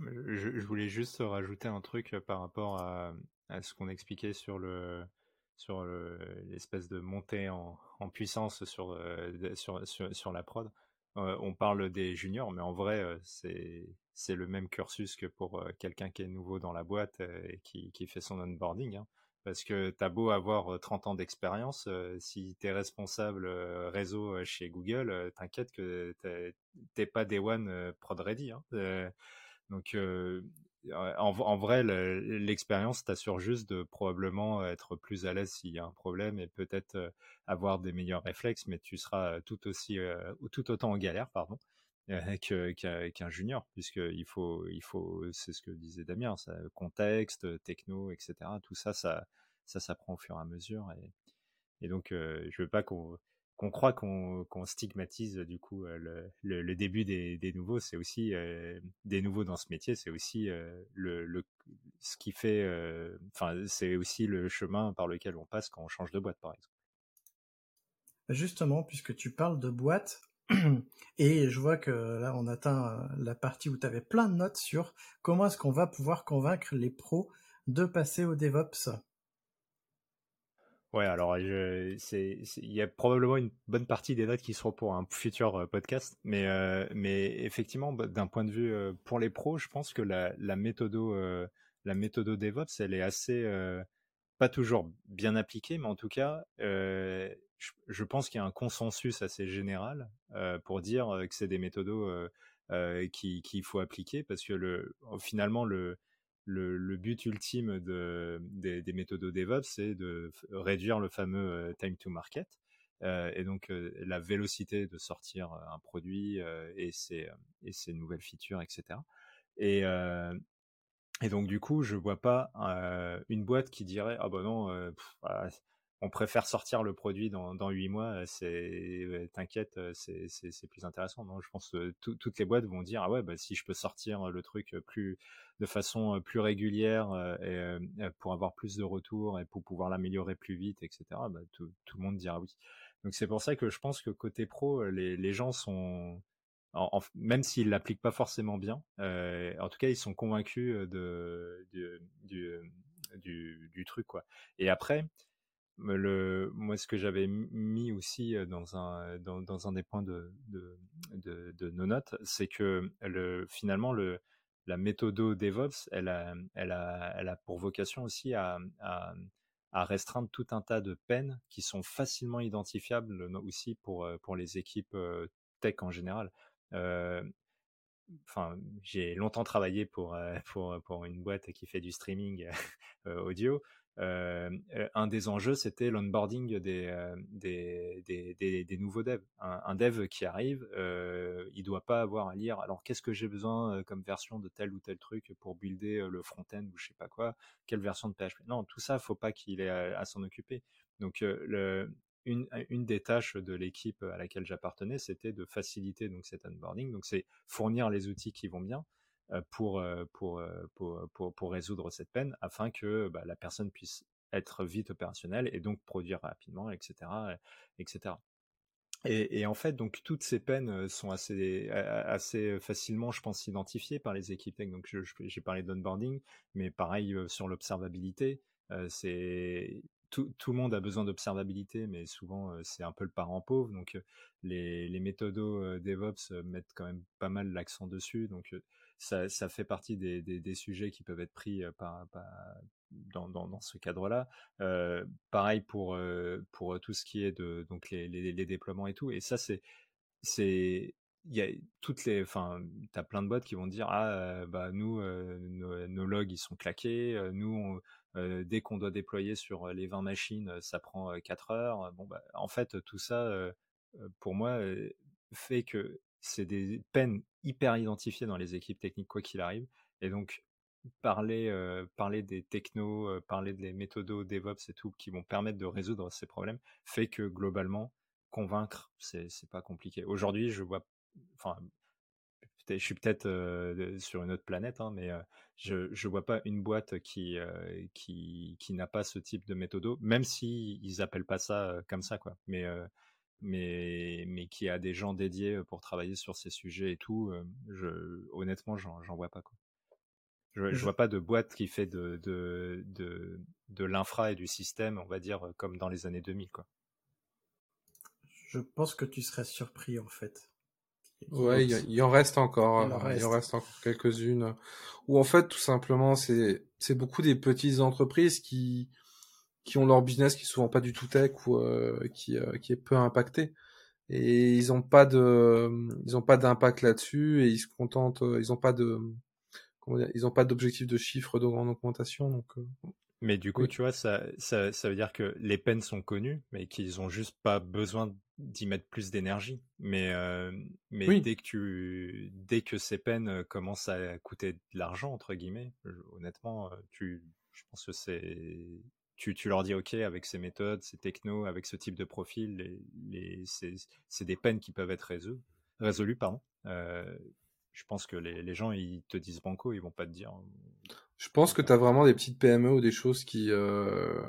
Je, voulais juste rajouter un truc par rapport à, à ce qu'on expliquait sur le, sur l'espèce de montée en, puissance sur, sur, sur, la prod. On parle des juniors, mais en vrai, c'est le même cursus que pour quelqu'un qui est nouveau dans la boîte et qui, qui fait son onboarding. Hein. Parce que tu as beau avoir 30 ans d'expérience, si tu es responsable réseau chez Google, t'inquiète que t'es pas des one prod ready. Hein. donc en, vrai, l'expérience t'assure juste de probablement être plus à l'aise s'il y a un problème et peut-être euh, avoir des meilleurs réflexes, mais tu seras tout aussi, euh, tout autant en galère, pardon, qu'un junior, puisqu'il faut, il faut, c'est ce que disait Damien, contexte, techno, etc. Tout ça, ça, ça s'apprend au fur et à mesure. Et, et donc, euh, je veux pas qu'on qu'on croit qu'on stigmatise du coup euh, le, début des, nouveaux, c'est aussi euh, des nouveaux dans ce métier, c'est aussi euh, le, ce qui fait, enfin c'est aussi le chemin par lequel on passe quand on change de boîte par exemple. Justement, puisque tu parles de boîte, et je vois que là on atteint la partie où tu avais plein de notes sur comment est-ce qu'on va pouvoir convaincre les pros de passer au DevOps. Ouais, alors il y a probablement une bonne partie des notes qui seront pour un futur podcast, mais, mais effectivement, bah, d'un point de vue pour les pros, je pense que la, la méthodo, la méthodo DevOps, elle est assez, pas toujours bien appliquée, mais en tout cas, je, pense qu'il y a un consensus assez général pour dire que c'est des méthodos qu'il faut appliquer, parce que le, finalement, le, le, but ultime de, des, des méthodes DevOps, c'est de réduire le fameux euh, time to market. Euh, et donc euh, la vélocité de sortir un produit et, ses, nouvelles features, etc. Et, donc du coup, je vois pas une boîte qui dirait ah bah non, ah, on préfère sortir le produit dans, dans 8 mois, c'est t'inquiète, c'est plus intéressant. Non, je pense que toutes les boîtes vont dire ah ouais, bah, si je peux sortir le truc plus de façon plus régulière et, pour avoir plus de retours et pour pouvoir l'améliorer plus vite, etc. Bah, tout, le monde dira oui. Donc c'est pour ça que je pense que côté pro, les, les gens sont même s'ils l'appliquent pas forcément bien, en tout cas ils sont convaincus de, du, du, du, truc quoi. Et après, moi, ce que j'avais mis aussi dans un, des points de, nos notes, c'est que le, finalement, le, la méthode DevOps, elle a, pour vocation aussi à, restreindre tout un tas de peines qui sont facilement identifiables aussi pour, les équipes tech en général. j'ai longtemps travaillé pour, pour, une boîte qui fait du streaming audio un des enjeux, c'était l'onboarding des, euh, nouveaux devs. Un, dev qui arrive, euh, il doit pas avoir à lire. Alors, qu'est-ce que j'ai besoin comme version de tel ou tel truc pour builder le front-end ou je sais pas quoi? Quelle version de PHP Non, tout ça, faut pas qu'il ait à, s'en occuper. Donc, une, une, des tâches de l'équipe à laquelle j'appartenais, c'était de faciliter donc cet onboarding. Donc, c'est fournir les outils qui vont bien, euh, pour, euh, pour, euh, pour, pour, pour, résoudre cette peine afin que bah, la personne puisse être vite opérationnelle et donc produire rapidement, etc. etc. Et, en fait, donc toutes ces peines sont assez, assez facilement, je pense, identifiées par les équipes tech. Donc, j'ai parlé d'onboarding, mais pareil sur l'observabilité. c'est tout, tout, le monde a besoin d'observabilité, mais souvent c'est un peu le parent pauvre. Donc, les, les méthodos DevOps mettent quand même pas mal l'accent dessus. Donc, ça, fait partie des, sujets qui peuvent être pris dans, ce cadre-là. Pareil pour tout ce qui est de donc les, déploiements et tout. Et ça c'est c'est il y a toutes les enfin t'as plein de boîtes qui vont dire ah bah nous nos, logs ils sont claqués nous dès qu'on doit déployer sur les 20 machines ça prend 4 heures bon bah en fait tout ça pour moi fait que c'est des peines hyper identifiées dans les équipes techniques quoi qu'il arrive et donc parler, euh, parler des technos, euh, parler des méthodos DevOps et tout qui vont permettre de résoudre ces problèmes fait que globalement, convaincre, c'est, pas compliqué. Aujourd'hui, je vois, enfin, je suis peut-être euh, sur une autre planète, hein, mais je, je vois pas une boîte qui, qui, qui n'a pas ce type de méthodo, même si ils appellent pas ça comme ça, quoi. Mais, mais, mais qui a des gens dédiés pour travailler sur ces sujets et tout, je, honnêtement, j'en, j'en vois pas, quoi. Je, je vois pas de boîte qui fait de, de, de, de l'infra et du système, on va dire, comme dans les années 2000, quoi. Je pense que tu serais surpris, en fait. Ouais, il y, en reste encore. Il en reste, reste encore quelques-unes. Ou en fait, tout simplement, c'est, c'est beaucoup des petites entreprises qui, qui ont leur business qui est souvent pas du tout tech ou euh, qui, euh, qui est peu impacté. Et ils ont pas de, ils ont pas d'impact là-dessus et ils se contentent, ils ont pas de, ils n'ont pas d'objectif de chiffre en augmentation. Donc, euh, mais du coup, tu vois, ça, ça, ça, veut dire que les peines sont connues, mais qu'ils ont juste pas besoin d'y mettre plus d'énergie. Mais, euh, mais dès que tu, dès que ces peines euh, commencent à coûter de l'argent entre guillemets, honnêtement, tu, je pense que c'est, tu, tu leur dis ok avec ces méthodes, ces technos, avec ce type de profil, les, les, c'est, des peines qui peuvent être résolues, résolues pardon. Euh, je pense que les, les, gens, ils te disent banco, ils vont pas te dire. Euh, je pense que tu as vraiment des petites PME ou des choses qui, euh,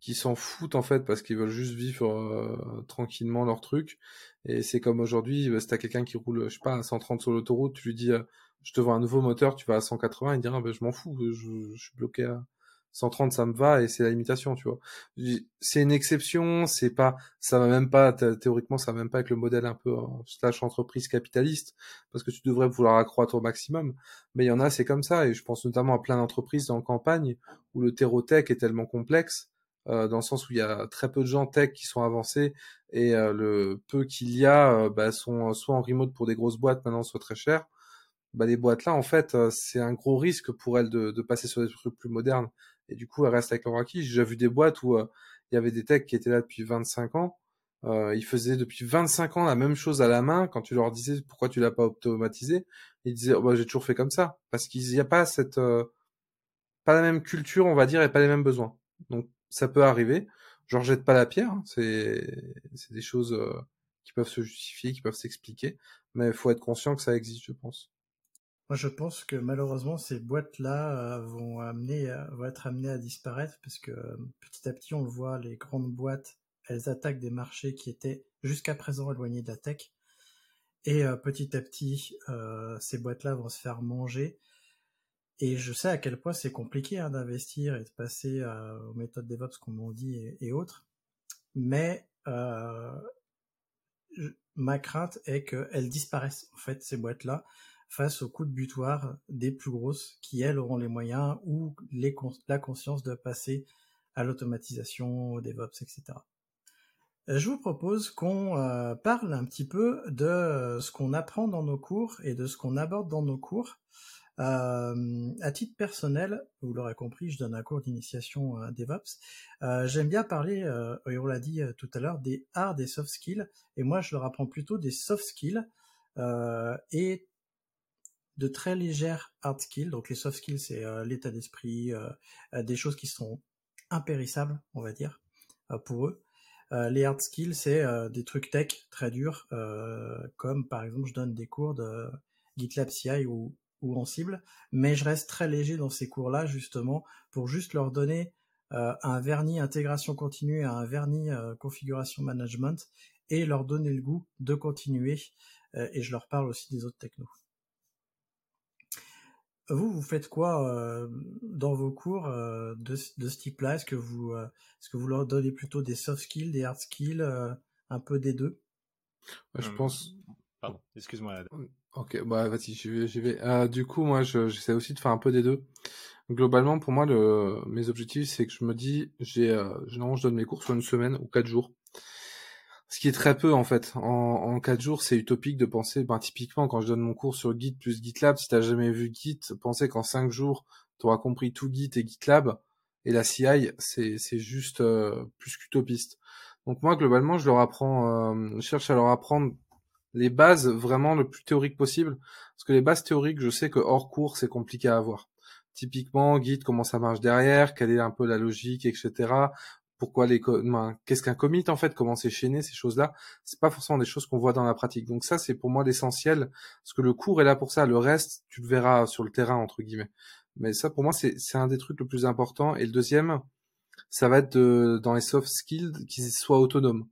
qui s'en foutent en fait parce qu'ils veulent juste vivre euh, tranquillement leur truc. Et c'est comme aujourd'hui, bah, si t'as quelqu'un qui roule, je sais pas, à 130 sur l'autoroute, tu lui dis, je te vends un nouveau moteur, tu vas à 180, il dira, bah, je m'en fous, je, je, suis bloqué à, 130 ça me va et c'est la limitation, tu vois. C'est une exception, c'est pas, ça va même pas, théoriquement, ça va même pas avec le modèle un peu slash entreprise capitaliste, parce que tu devrais vouloir accroître au maximum. Mais il y en a, c'est comme ça, et je pense notamment à plein d'entreprises dans campagne où le terreau tech est tellement complexe, euh, dans le sens où il y a très peu de gens tech qui sont avancés et euh, le peu qu'il y a euh, bah, sont soit en remote pour des grosses boîtes maintenant, soit très chères. Bah, les boîtes là, en fait, c'est un gros risque pour elles de, de passer sur des trucs plus modernes et du coup, elle reste avec leur acquis. J'ai déjà vu des boîtes où euh, il y avait des techs qui étaient là depuis 25 ans. Euh, ils faisaient depuis 25 ans la même chose à la main. Quand tu leur disais pourquoi tu l'as pas automatisé, ils disaient oh, bah, j'ai toujours fait comme ça parce qu'il n'y a pas cette euh, pas la même culture, on va dire, et pas les mêmes besoins. Donc ça peut arriver. Je jette pas la pierre. Hein. C'est c'est des choses euh, qui peuvent se justifier, qui peuvent s'expliquer, mais il faut être conscient que ça existe, je pense. Moi, je pense que malheureusement, ces boîtes-là euh, euh, vont être amenées à disparaître parce que euh, petit à petit, on le voit, les grandes boîtes, elles attaquent des marchés qui étaient jusqu'à présent éloignés de la tech. Et petit à petit, ces boîtes-là vont se faire manger. Et je sais à quel point c'est compliqué hein, d'investir et de passer aux méthodes DevOps, comme on dit, et, et autres. Mais ma crainte est qu'elles disparaissent, en fait, ces boîtes-là face au coup de butoir des plus grosses qui, elles, auront les moyens ou la conscience de passer à l'automatisation, au DevOps, etc. Euh, je vous propose qu'on euh, parle un petit peu de euh, ce qu'on apprend dans nos cours et de ce qu'on aborde dans nos cours. à titre personnel, vous l'aurez compris, je donne un cours d'initiation DevOps. J'aime bien parler, on l'a dit tout à l'heure, des hard et soft skills. Et moi, je leur apprends plutôt des soft skills. et de très légères hard skills. Donc les soft skills, c'est euh, l'état d'esprit, euh, euh, des choses qui sont impérissables, on va dire, pour eux. les hard skills, c'est des trucs tech très durs, comme par exemple, je donne des cours de GitLab CI ou, ou en cible, mais je reste très léger dans ces cours-là, justement, pour juste leur donner un vernis intégration continue et un vernis configuration management et leur donner le goût de continuer. et je leur parle aussi des autres technos. Vous, vous faites quoi euh, dans vos cours euh, de, de, ce type-là? Est-ce que vous, euh, est-ce que vous leur donnez plutôt des soft skills, des hard skills, un peu des deux? Je pense. Pardon, excuse-moi. Ok, bah vas-y, j'y vais. J'y vais. du coup, moi, j'essaie aussi de faire un peu des deux. Globalement, pour moi, le, mes objectifs, c'est que je me dis, j'ai, généralement, je donne mes cours sur une semaine ou quatre jours. Ce qui est très peu en fait. En, 4 jours, c'est utopique de penser, ben, typiquement quand je donne mon cours sur Git plus GitLab, si t'as jamais vu Git, penser qu'en 5 jours, tu auras compris tout Git et GitLab, et la CI, c'est, c'est juste euh, plus qu'utopiste. Donc moi, globalement, je leur apprends, euh, je cherche à leur apprendre les bases vraiment le plus théorique possible, parce que les bases théoriques, je sais que hors cours, c'est compliqué à avoir typiquement Git comment ça marche derrière, quelle est un peu la logique, etc pourquoi les qu'est-ce qu'un commit en fait, comment c'est chaîné ces choses-là, c'est pas forcément des choses qu'on voit dans la pratique. Donc ça c'est pour moi l'essentiel parce que le cours est là pour ça, le reste tu le verras sur le terrain entre guillemets. Mais ça pour moi c'est un des trucs le plus important et le deuxième ça va être de, dans les soft skills qu'ils soient autonomes.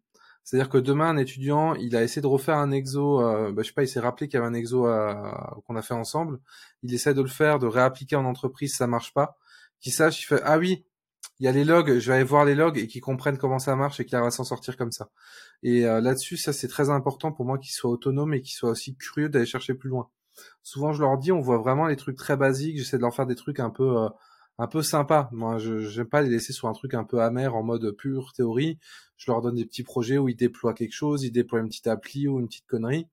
C'est-à-dire que demain, un étudiant, il a essayé de refaire un exo, euh, bah, je sais pas, il s'est rappelé qu'il y avait un exo euh, qu'on a fait ensemble. Il essaie de le faire, de réappliquer en entreprise, ça marche pas. Qu'il sache, il fait ah oui, il y a les logs, je vais aller voir les logs et qu'ils comprennent comment ça marche et qu'ils arrivent à s'en sortir comme ça. Et euh, là-dessus, ça c'est très important pour moi qu'ils soient autonomes et qu'ils soient aussi curieux d'aller chercher plus loin. Souvent, je leur dis, on voit vraiment les trucs très basiques. J'essaie de leur faire des trucs un peu, euh, un peu sympas. Moi, je j'aime pas les laisser sur un truc un peu amer en mode pure théorie. Je leur donne des petits projets où ils déploient quelque chose, ils déploient une petite appli ou une petite connerie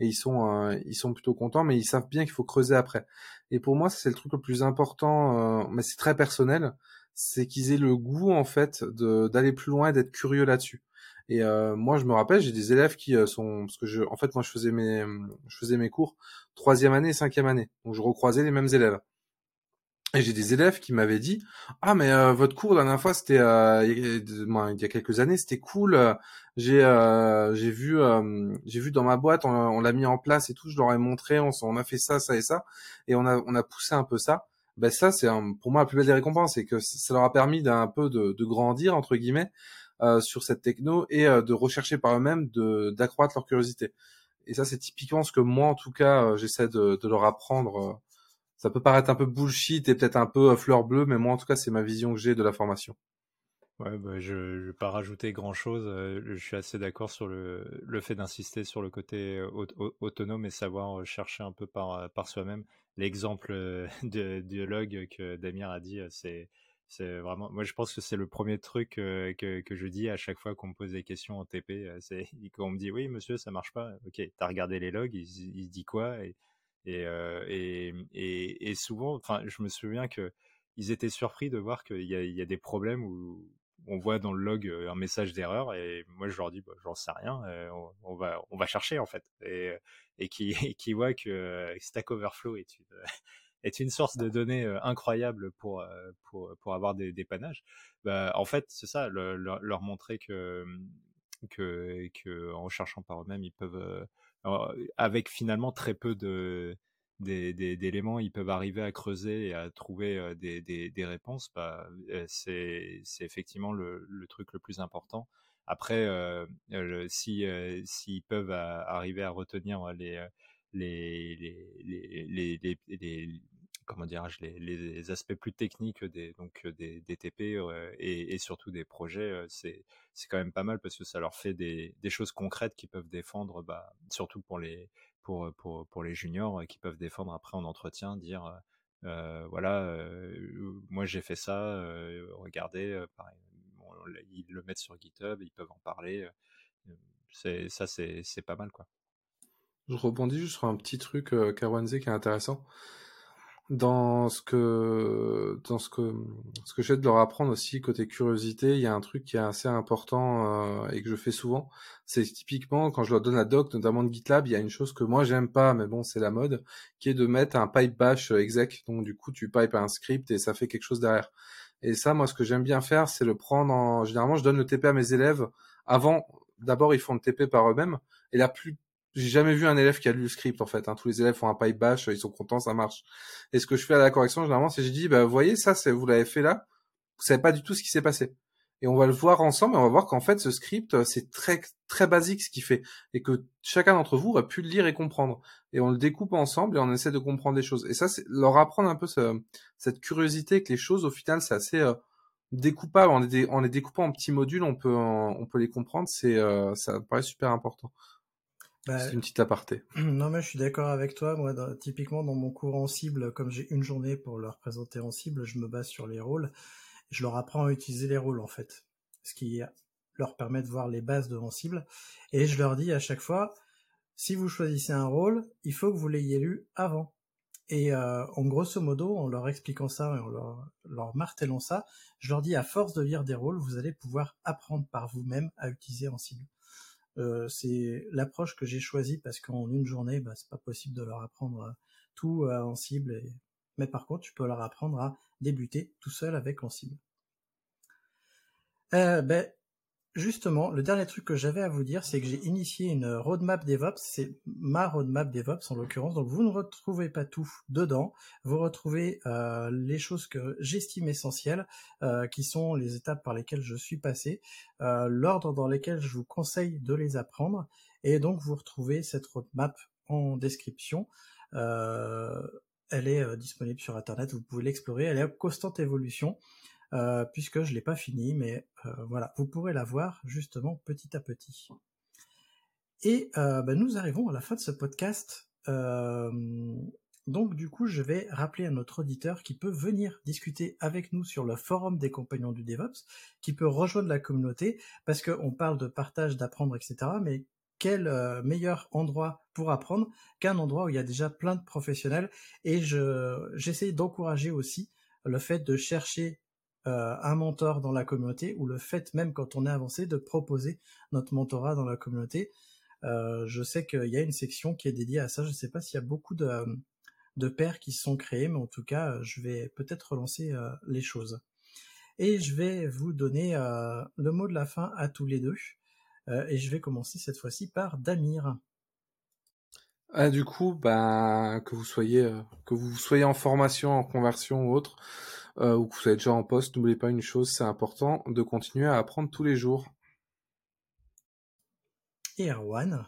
et ils sont euh, ils sont plutôt contents mais ils savent bien qu'il faut creuser après et pour moi c'est le truc le plus important mais c'est très personnel c'est qu'ils aient le goût en fait d'aller plus loin et d'être curieux là-dessus. Et euh, moi, je me rappelle, j'ai des élèves qui euh, sont parce que je, en fait, moi, je faisais mes, je faisais mes cours troisième année et cinquième année, donc je recroisais les mêmes élèves. Et j'ai des élèves qui m'avaient dit ah mais euh, votre cours la dernière fois c'était il y a quelques années c'était cool. J'ai j'ai vu j'ai vu dans ma boîte on, l'a mis en place et tout. Je leur ai montré on, on a fait ça ça et ça et on a on a poussé un peu ça ben ça c'est pour moi la plus belle des récompenses, c'est que ça leur a permis d'un peu de, de, grandir entre guillemets euh, sur cette techno et euh, de rechercher par eux-mêmes, de d'accroître leur curiosité. Et ça c'est typiquement ce que moi en tout cas euh, j'essaie de, de, leur apprendre. Ça peut paraître un peu bullshit et peut-être un peu fleur bleue, mais moi en tout cas c'est ma vision que j'ai de la formation. Ouais, bah, je ne vais pas rajouter grand-chose. je suis assez d'accord sur le, le fait d'insister sur le côté autonome et savoir chercher un peu par, par soi-même l'exemple euh, de, log que Damir a dit, euh, c'est c'est vraiment moi je pense que c'est le premier truc euh, que, que, je dis à chaque fois qu'on me pose des questions en TP c'est qu'on me dit oui monsieur ça marche pas ok t'as regardé les logs il, il dit quoi et et, et, et, et, souvent enfin je me souviens que ils étaient surpris de voir qu'il y a, il y a des problèmes où on voit dans le log un message d'erreur et moi je leur dis bah, j'en sais rien on, on, va on va chercher en fait. Et et qui, qui voit que euh, Stack Overflow est une, est une source de données euh, incroyable pour, euh, pour, pour avoir des dépannages, bah, en fait, c'est ça, leur montrer que, que, que en cherchant par eux-mêmes, ils peuvent, avec finalement très peu de, d'éléments, ils peuvent arriver à creuser et à trouver des, des, des réponses, bah, c'est effectivement le, le, truc le plus important. Après, euh, si s'ils peuvent arriver à retenir les les les les, les, comment dirais-je les, aspects plus techniques des donc des, des TP et, et, surtout des projets, c'est c'est quand même pas mal parce que ça leur fait des, des choses concrètes qui peuvent défendre, bah, surtout pour les pour pour les juniors qui peuvent défendre après en entretien, dire voilà, moi j'ai fait ça, regardez, ils le mettent sur GitHub, ils peuvent en parler. C'est ça, c'est pas mal quoi. Je rebondis juste sur un petit truc Kawanze qui est intéressant dans ce que dans ce que ce que j'aide de leur apprendre aussi côté curiosité, il y a un truc qui est assez important euh, et que je fais souvent, c'est typiquement quand je leur donne la doc, notamment de GitLab, il y a une chose que moi j'aime pas, mais bon c'est la mode, qui est de mettre un pipe bash exec, donc du coup tu pipes un script et ça fait quelque chose derrière. Et ça, moi, ce que j'aime bien faire, c'est le prendre en. Généralement, je donne le TP à mes élèves avant. D'abord, ils font le TP par eux-mêmes. Et la plus, j'ai jamais vu un élève qui a lu le script en fait. Hein. Tous les élèves font un pipe bash, ils sont contents, ça marche. Et ce que je fais à la correction, généralement, c'est je dis, bah, vous voyez, ça, vous l'avez fait là. Vous savez pas du tout ce qui s'est passé. et on va le voir ensemble et on va voir qu'en fait ce script euh, c'est très très basique ce qu'il fait et que chacun d'entre vous a pu le lire et comprendre et on le découpe ensemble et on essaie de comprendre les choses et ça c'est leur apprendre un peu ce, cette curiosité que les choses au final c'est assez euh, découpable en les, en les découpant en petits modules on peut on peut les comprendre c'est euh, ça me paraît super important Bah, c'est une petite aparté Non, mais je suis d'accord avec toi. Moi, dans- typiquement, dans mon cours en cible, comme j'ai une journée pour leur présenter en cible, je me base sur les rôles. Je leur apprends à utiliser les rôles, en fait. Ce qui leur permet de voir les bases de en cible. Et je leur dis à chaque fois, si vous choisissez un rôle, il faut que vous l'ayez lu avant. Et euh, en grosso modo, en leur expliquant ça et en leur, leur martelant ça, je leur dis à force de lire des rôles, vous allez pouvoir apprendre par vous-même à utiliser en cible. Euh, c'est l'approche que j'ai choisie parce qu'en une journée, bah, c'est pas possible de leur apprendre euh, tout euh, en cible. Mais par contre, tu peux leur apprendre à débuter tout seul avec en cible. Euh, ben, justement, le dernier truc que j'avais à vous dire, c'est que j'ai initié une roadmap DevOps. C'est ma roadmap DevOps en l'occurrence. Donc, vous ne retrouvez pas tout dedans. Vous retrouvez euh, les choses que j'estime essentielles, euh, qui sont les étapes par lesquelles je suis passé, euh, l'ordre dans lequel je vous conseille de les apprendre. Et donc, vous retrouvez cette roadmap en description. Elle est disponible sur Internet, vous pouvez l'explorer. Elle est en constante évolution, euh, puisque je l'ai pas finie, mais euh, voilà, vous pourrez la voir justement petit à petit. Et euh, ben, nous arrivons à la fin de ce podcast. Donc du coup, je vais rappeler à notre auditeur qui peut venir discuter avec nous sur le forum des compagnons du DevOps, qui peut rejoindre la communauté, parce qu'on parle de partage, d'apprendre, etc. Mais quel meilleur endroit pour apprendre qu'un endroit où il y a déjà plein de professionnels et je j'essaye d'encourager aussi le fait de chercher euh, un mentor dans la communauté ou le fait même quand on est avancé de proposer notre mentorat dans la communauté. Euh, je sais qu'il y a une section qui est dédiée à ça. Je ne sais pas s'il y a beaucoup de, de pairs qui sont créés, mais en tout cas, je vais peut-être relancer euh, les choses. Et je vais vous donner euh, le mot de la fin à tous les deux. Euh, et je vais commencer cette fois-ci par Damir. Ah, du coup, bah, que vous soyez, euh, que vous soyez en formation, en conversion ou autre, euh, ou que vous êtes déjà en poste, n'oubliez pas une chose, c'est important de continuer à apprendre tous les jours. Et Erwan?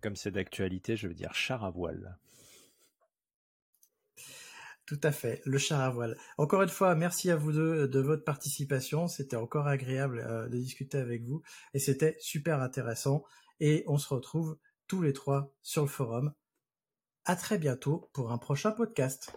Comme c'est d'actualité, je veux dire char à voile. Tout à fait, le char à voile. Encore une fois, merci à vous deux de votre participation. C'était encore agréable euh, de discuter avec vous et c'était super intéressant. Et on se retrouve tous les trois sur le forum. À très bientôt pour un prochain podcast.